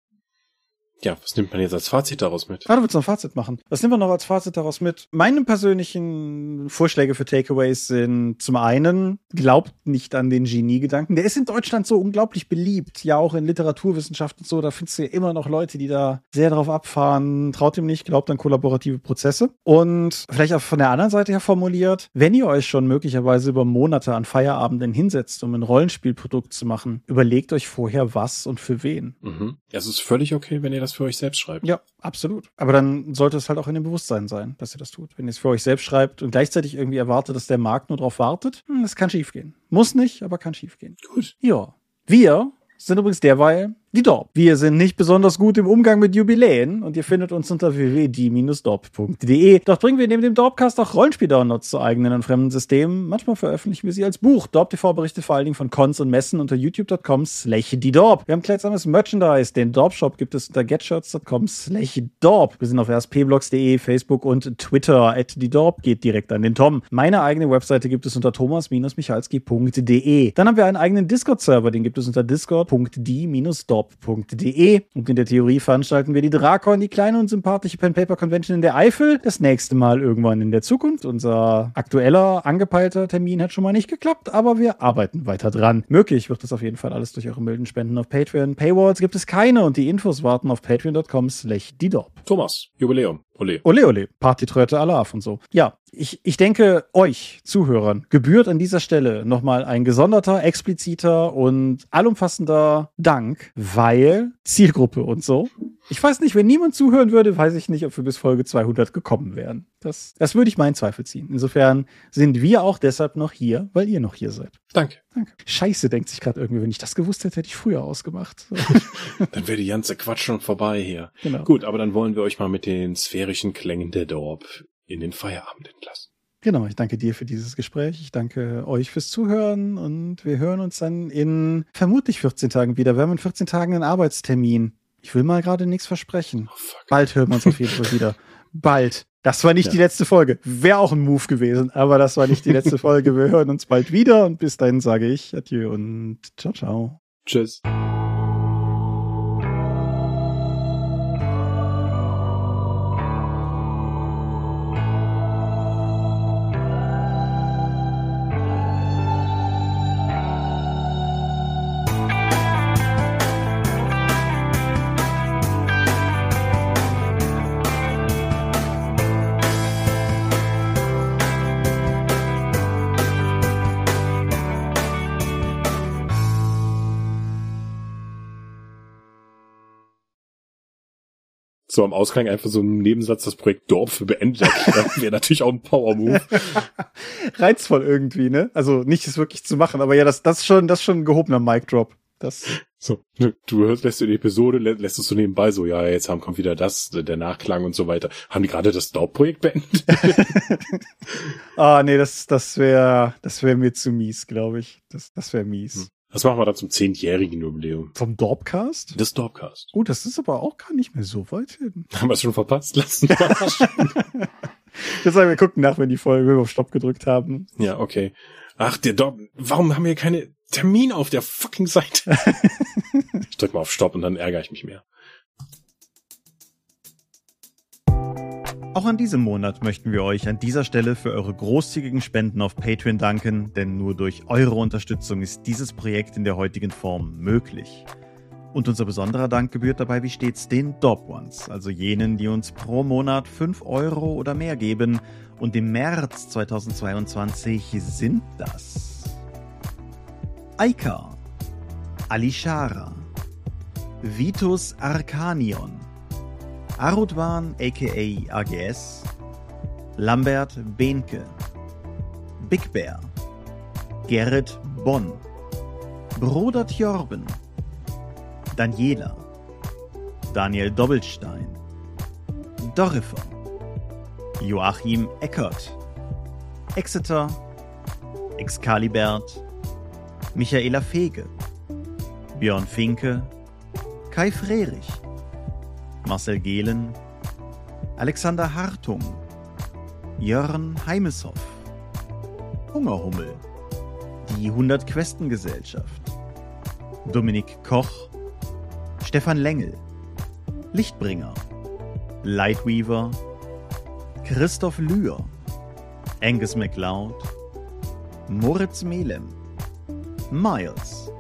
Ja, was nimmt man jetzt als Fazit daraus mit? Ah, du willst noch ein Fazit machen. Was nimmt man noch als Fazit daraus mit? Meine persönlichen Vorschläge für Takeaways sind zum einen, glaubt nicht an den Genie-Gedanken. Der ist in Deutschland so unglaublich beliebt. Ja, auch in Literaturwissenschaft und so. Da findest du ja immer noch Leute, die da sehr drauf abfahren. Traut ihm nicht, glaubt an kollaborative Prozesse. Und vielleicht auch von der anderen Seite her formuliert, wenn ihr euch schon möglicherweise über Monate an Feierabenden hinsetzt, um ein Rollenspielprodukt zu machen, überlegt euch vorher was und für wen. Mhm. Es ist völlig okay, wenn ihr das für euch selbst schreibt. Ja, absolut. Aber dann sollte es halt auch in dem Bewusstsein sein, dass ihr das tut. Wenn ihr es für euch selbst schreibt und gleichzeitig irgendwie erwartet, dass der Markt nur darauf wartet, hm, das kann schiefgehen. Muss nicht, aber kann schiefgehen. Gut. Ja. Wir sind übrigens derweil die Dorp. Wir sind nicht besonders gut im Umgang mit Jubiläen und ihr findet uns unter www.die-dorp.de. Dort bringen wir neben dem Dorpcast auch Rollenspiel-Downloads zu eigenen und fremden Systemen. Manchmal veröffentlichen wir sie als Buch. Dorp TV berichtet vor allen Dingen von Cons und Messen unter youtube.com slash Dorp. Wir haben kleidsames Merchandise. Den Dorp-Shop gibt es unter getshirts.com slash Dorp. Wir sind auf rspblogs.de, Facebook und Twitter. At Dorp geht direkt an den Tom. Meine eigene Webseite gibt es unter thomas-michalski.de. Dann haben wir einen eigenen Discord-Server. Den gibt es unter discord.die-dorp shop.de. Und in der Theorie veranstalten wir die Drakon, die kleine und sympathische Pen Paper Convention in der Eifel. Das nächste Mal irgendwann in der Zukunft. Unser aktueller, angepeilter Termin hat schon mal nicht geklappt, aber wir arbeiten weiter dran. Möglich wird das auf jeden Fall alles durch eure milden Spenden auf Patreon. Paywalls gibt es keine und die Infos warten auf patreon.com slash Thomas, Jubiläum. Ole. Ole, ole. Partytröte Alarv und so. Ja, ich, ich denke, euch Zuhörern gebührt an dieser Stelle nochmal ein gesonderter, expliziter und allumfassender Dank, weil Zielgruppe und so. Ich weiß nicht, wenn niemand zuhören würde, weiß ich nicht, ob wir bis Folge 200 gekommen wären. Das, das würde ich meinen Zweifel ziehen. Insofern sind wir auch deshalb noch hier, weil ihr noch hier seid. Danke. Danke. Scheiße, denkt sich gerade irgendwie, wenn ich das gewusst hätte, hätte ich früher ausgemacht. dann wäre die ganze Quatsch schon vorbei hier. Genau. Gut, aber dann wollen wir euch mal mit den sphärischen Klängen der Dorp in den Feierabend entlassen. Genau, ich danke dir für dieses Gespräch. Ich danke euch fürs Zuhören und wir hören uns dann in vermutlich 14 Tagen wieder. Wir haben in 14 Tagen einen Arbeitstermin. Ich will mal gerade nichts versprechen. Oh, Bald hören wir uns auf jeden Fall wieder. Bald. Das war nicht ja. die letzte Folge. Wäre auch ein Move gewesen, aber das war nicht die letzte Folge. Wir hören uns bald wieder und bis dahin sage ich Adieu und ciao, ciao. Tschüss. So am Ausgang einfach so ein Nebensatz das Projekt Dorf für beendet erklären, wäre natürlich auch ein Power-Move. Reizvoll irgendwie, ne? Also nicht es wirklich zu machen, aber ja, das, das schon, das schon ein gehobener Mic-Drop. Das. So, du hörst, lässt du die Episode, lässt es so nebenbei so, ja, jetzt haben, kommt wieder das, der Nachklang und so weiter. Haben die gerade das Dorp-Projekt beendet? ah, nee, das, das wäre, das wäre mir zu mies, glaube ich. Das, das wäre mies. Hm. Das machen wir dann zum zehnjährigen Jubiläum. Vom Dorpcast? Das Dorpcast. Oh, das ist aber auch gar nicht mehr so weit hin. Haben wir es schon verpasst lassen. Jetzt sagen wir gucken nach, wenn die Folge auf Stopp gedrückt haben. Ja, okay. Ach, der Dorp, warum haben wir keine Termin auf der fucking Seite? ich drück mal auf Stopp und dann ärgere ich mich mehr. Auch an diesem Monat möchten wir euch an dieser Stelle für eure großzügigen Spenden auf Patreon danken, denn nur durch eure Unterstützung ist dieses Projekt in der heutigen Form möglich. Und unser besonderer Dank gebührt dabei wie stets den Dob Ones, also jenen, die uns pro Monat 5 Euro oder mehr geben. Und im März 2022 sind das Aika, Alishara, Vitus Arcanion, Arudwan aka AGS, Lambert Behnke, Big Bear, Gerrit Bonn, Bruder Tjorben, Daniela, Daniel Doppelstein, Dorifer, Joachim Eckert, Exeter, Excalibert, Michaela Fege, Björn Finke, Kai Frerich, Marcel Gehlen, Alexander Hartung, Jörn Heimeshoff, Hungerhummel, die 100 Questen Gesellschaft, Dominik Koch, Stefan Lengel, Lichtbringer, Lightweaver, Christoph Lühr, Angus MacLeod, Moritz Melem, Miles,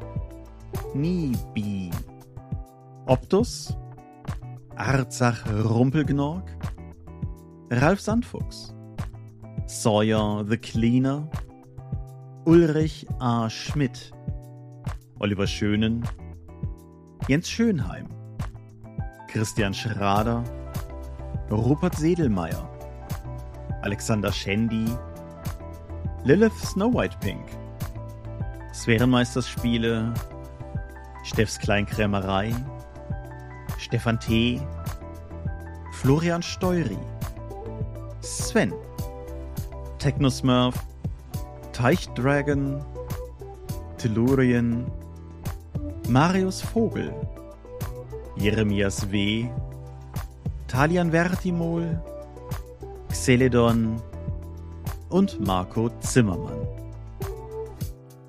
Nibi, Optus, Arzach Rumpelgnorg, Ralf Sandfuchs, Sawyer the Cleaner, Ulrich A. Schmidt, Oliver Schönen, Jens Schönheim, Christian Schrader, Rupert Sedelmeier, Alexander Schendi, Lilith Snow White Pink, Sphärenmeisterspiele, Steffs Kleinkrämerei, Stefan T., Florian Steury, Sven, Technosmurf, Teichdragon, Tellurien, Marius Vogel, Jeremias W., Talian Vertimol, Xeledon und Marco Zimmermann.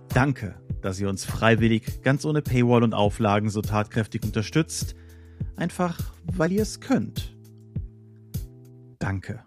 Danke, dass ihr uns freiwillig, ganz ohne Paywall und Auflagen so tatkräftig unterstützt, einfach weil ihr es könnt. Danke.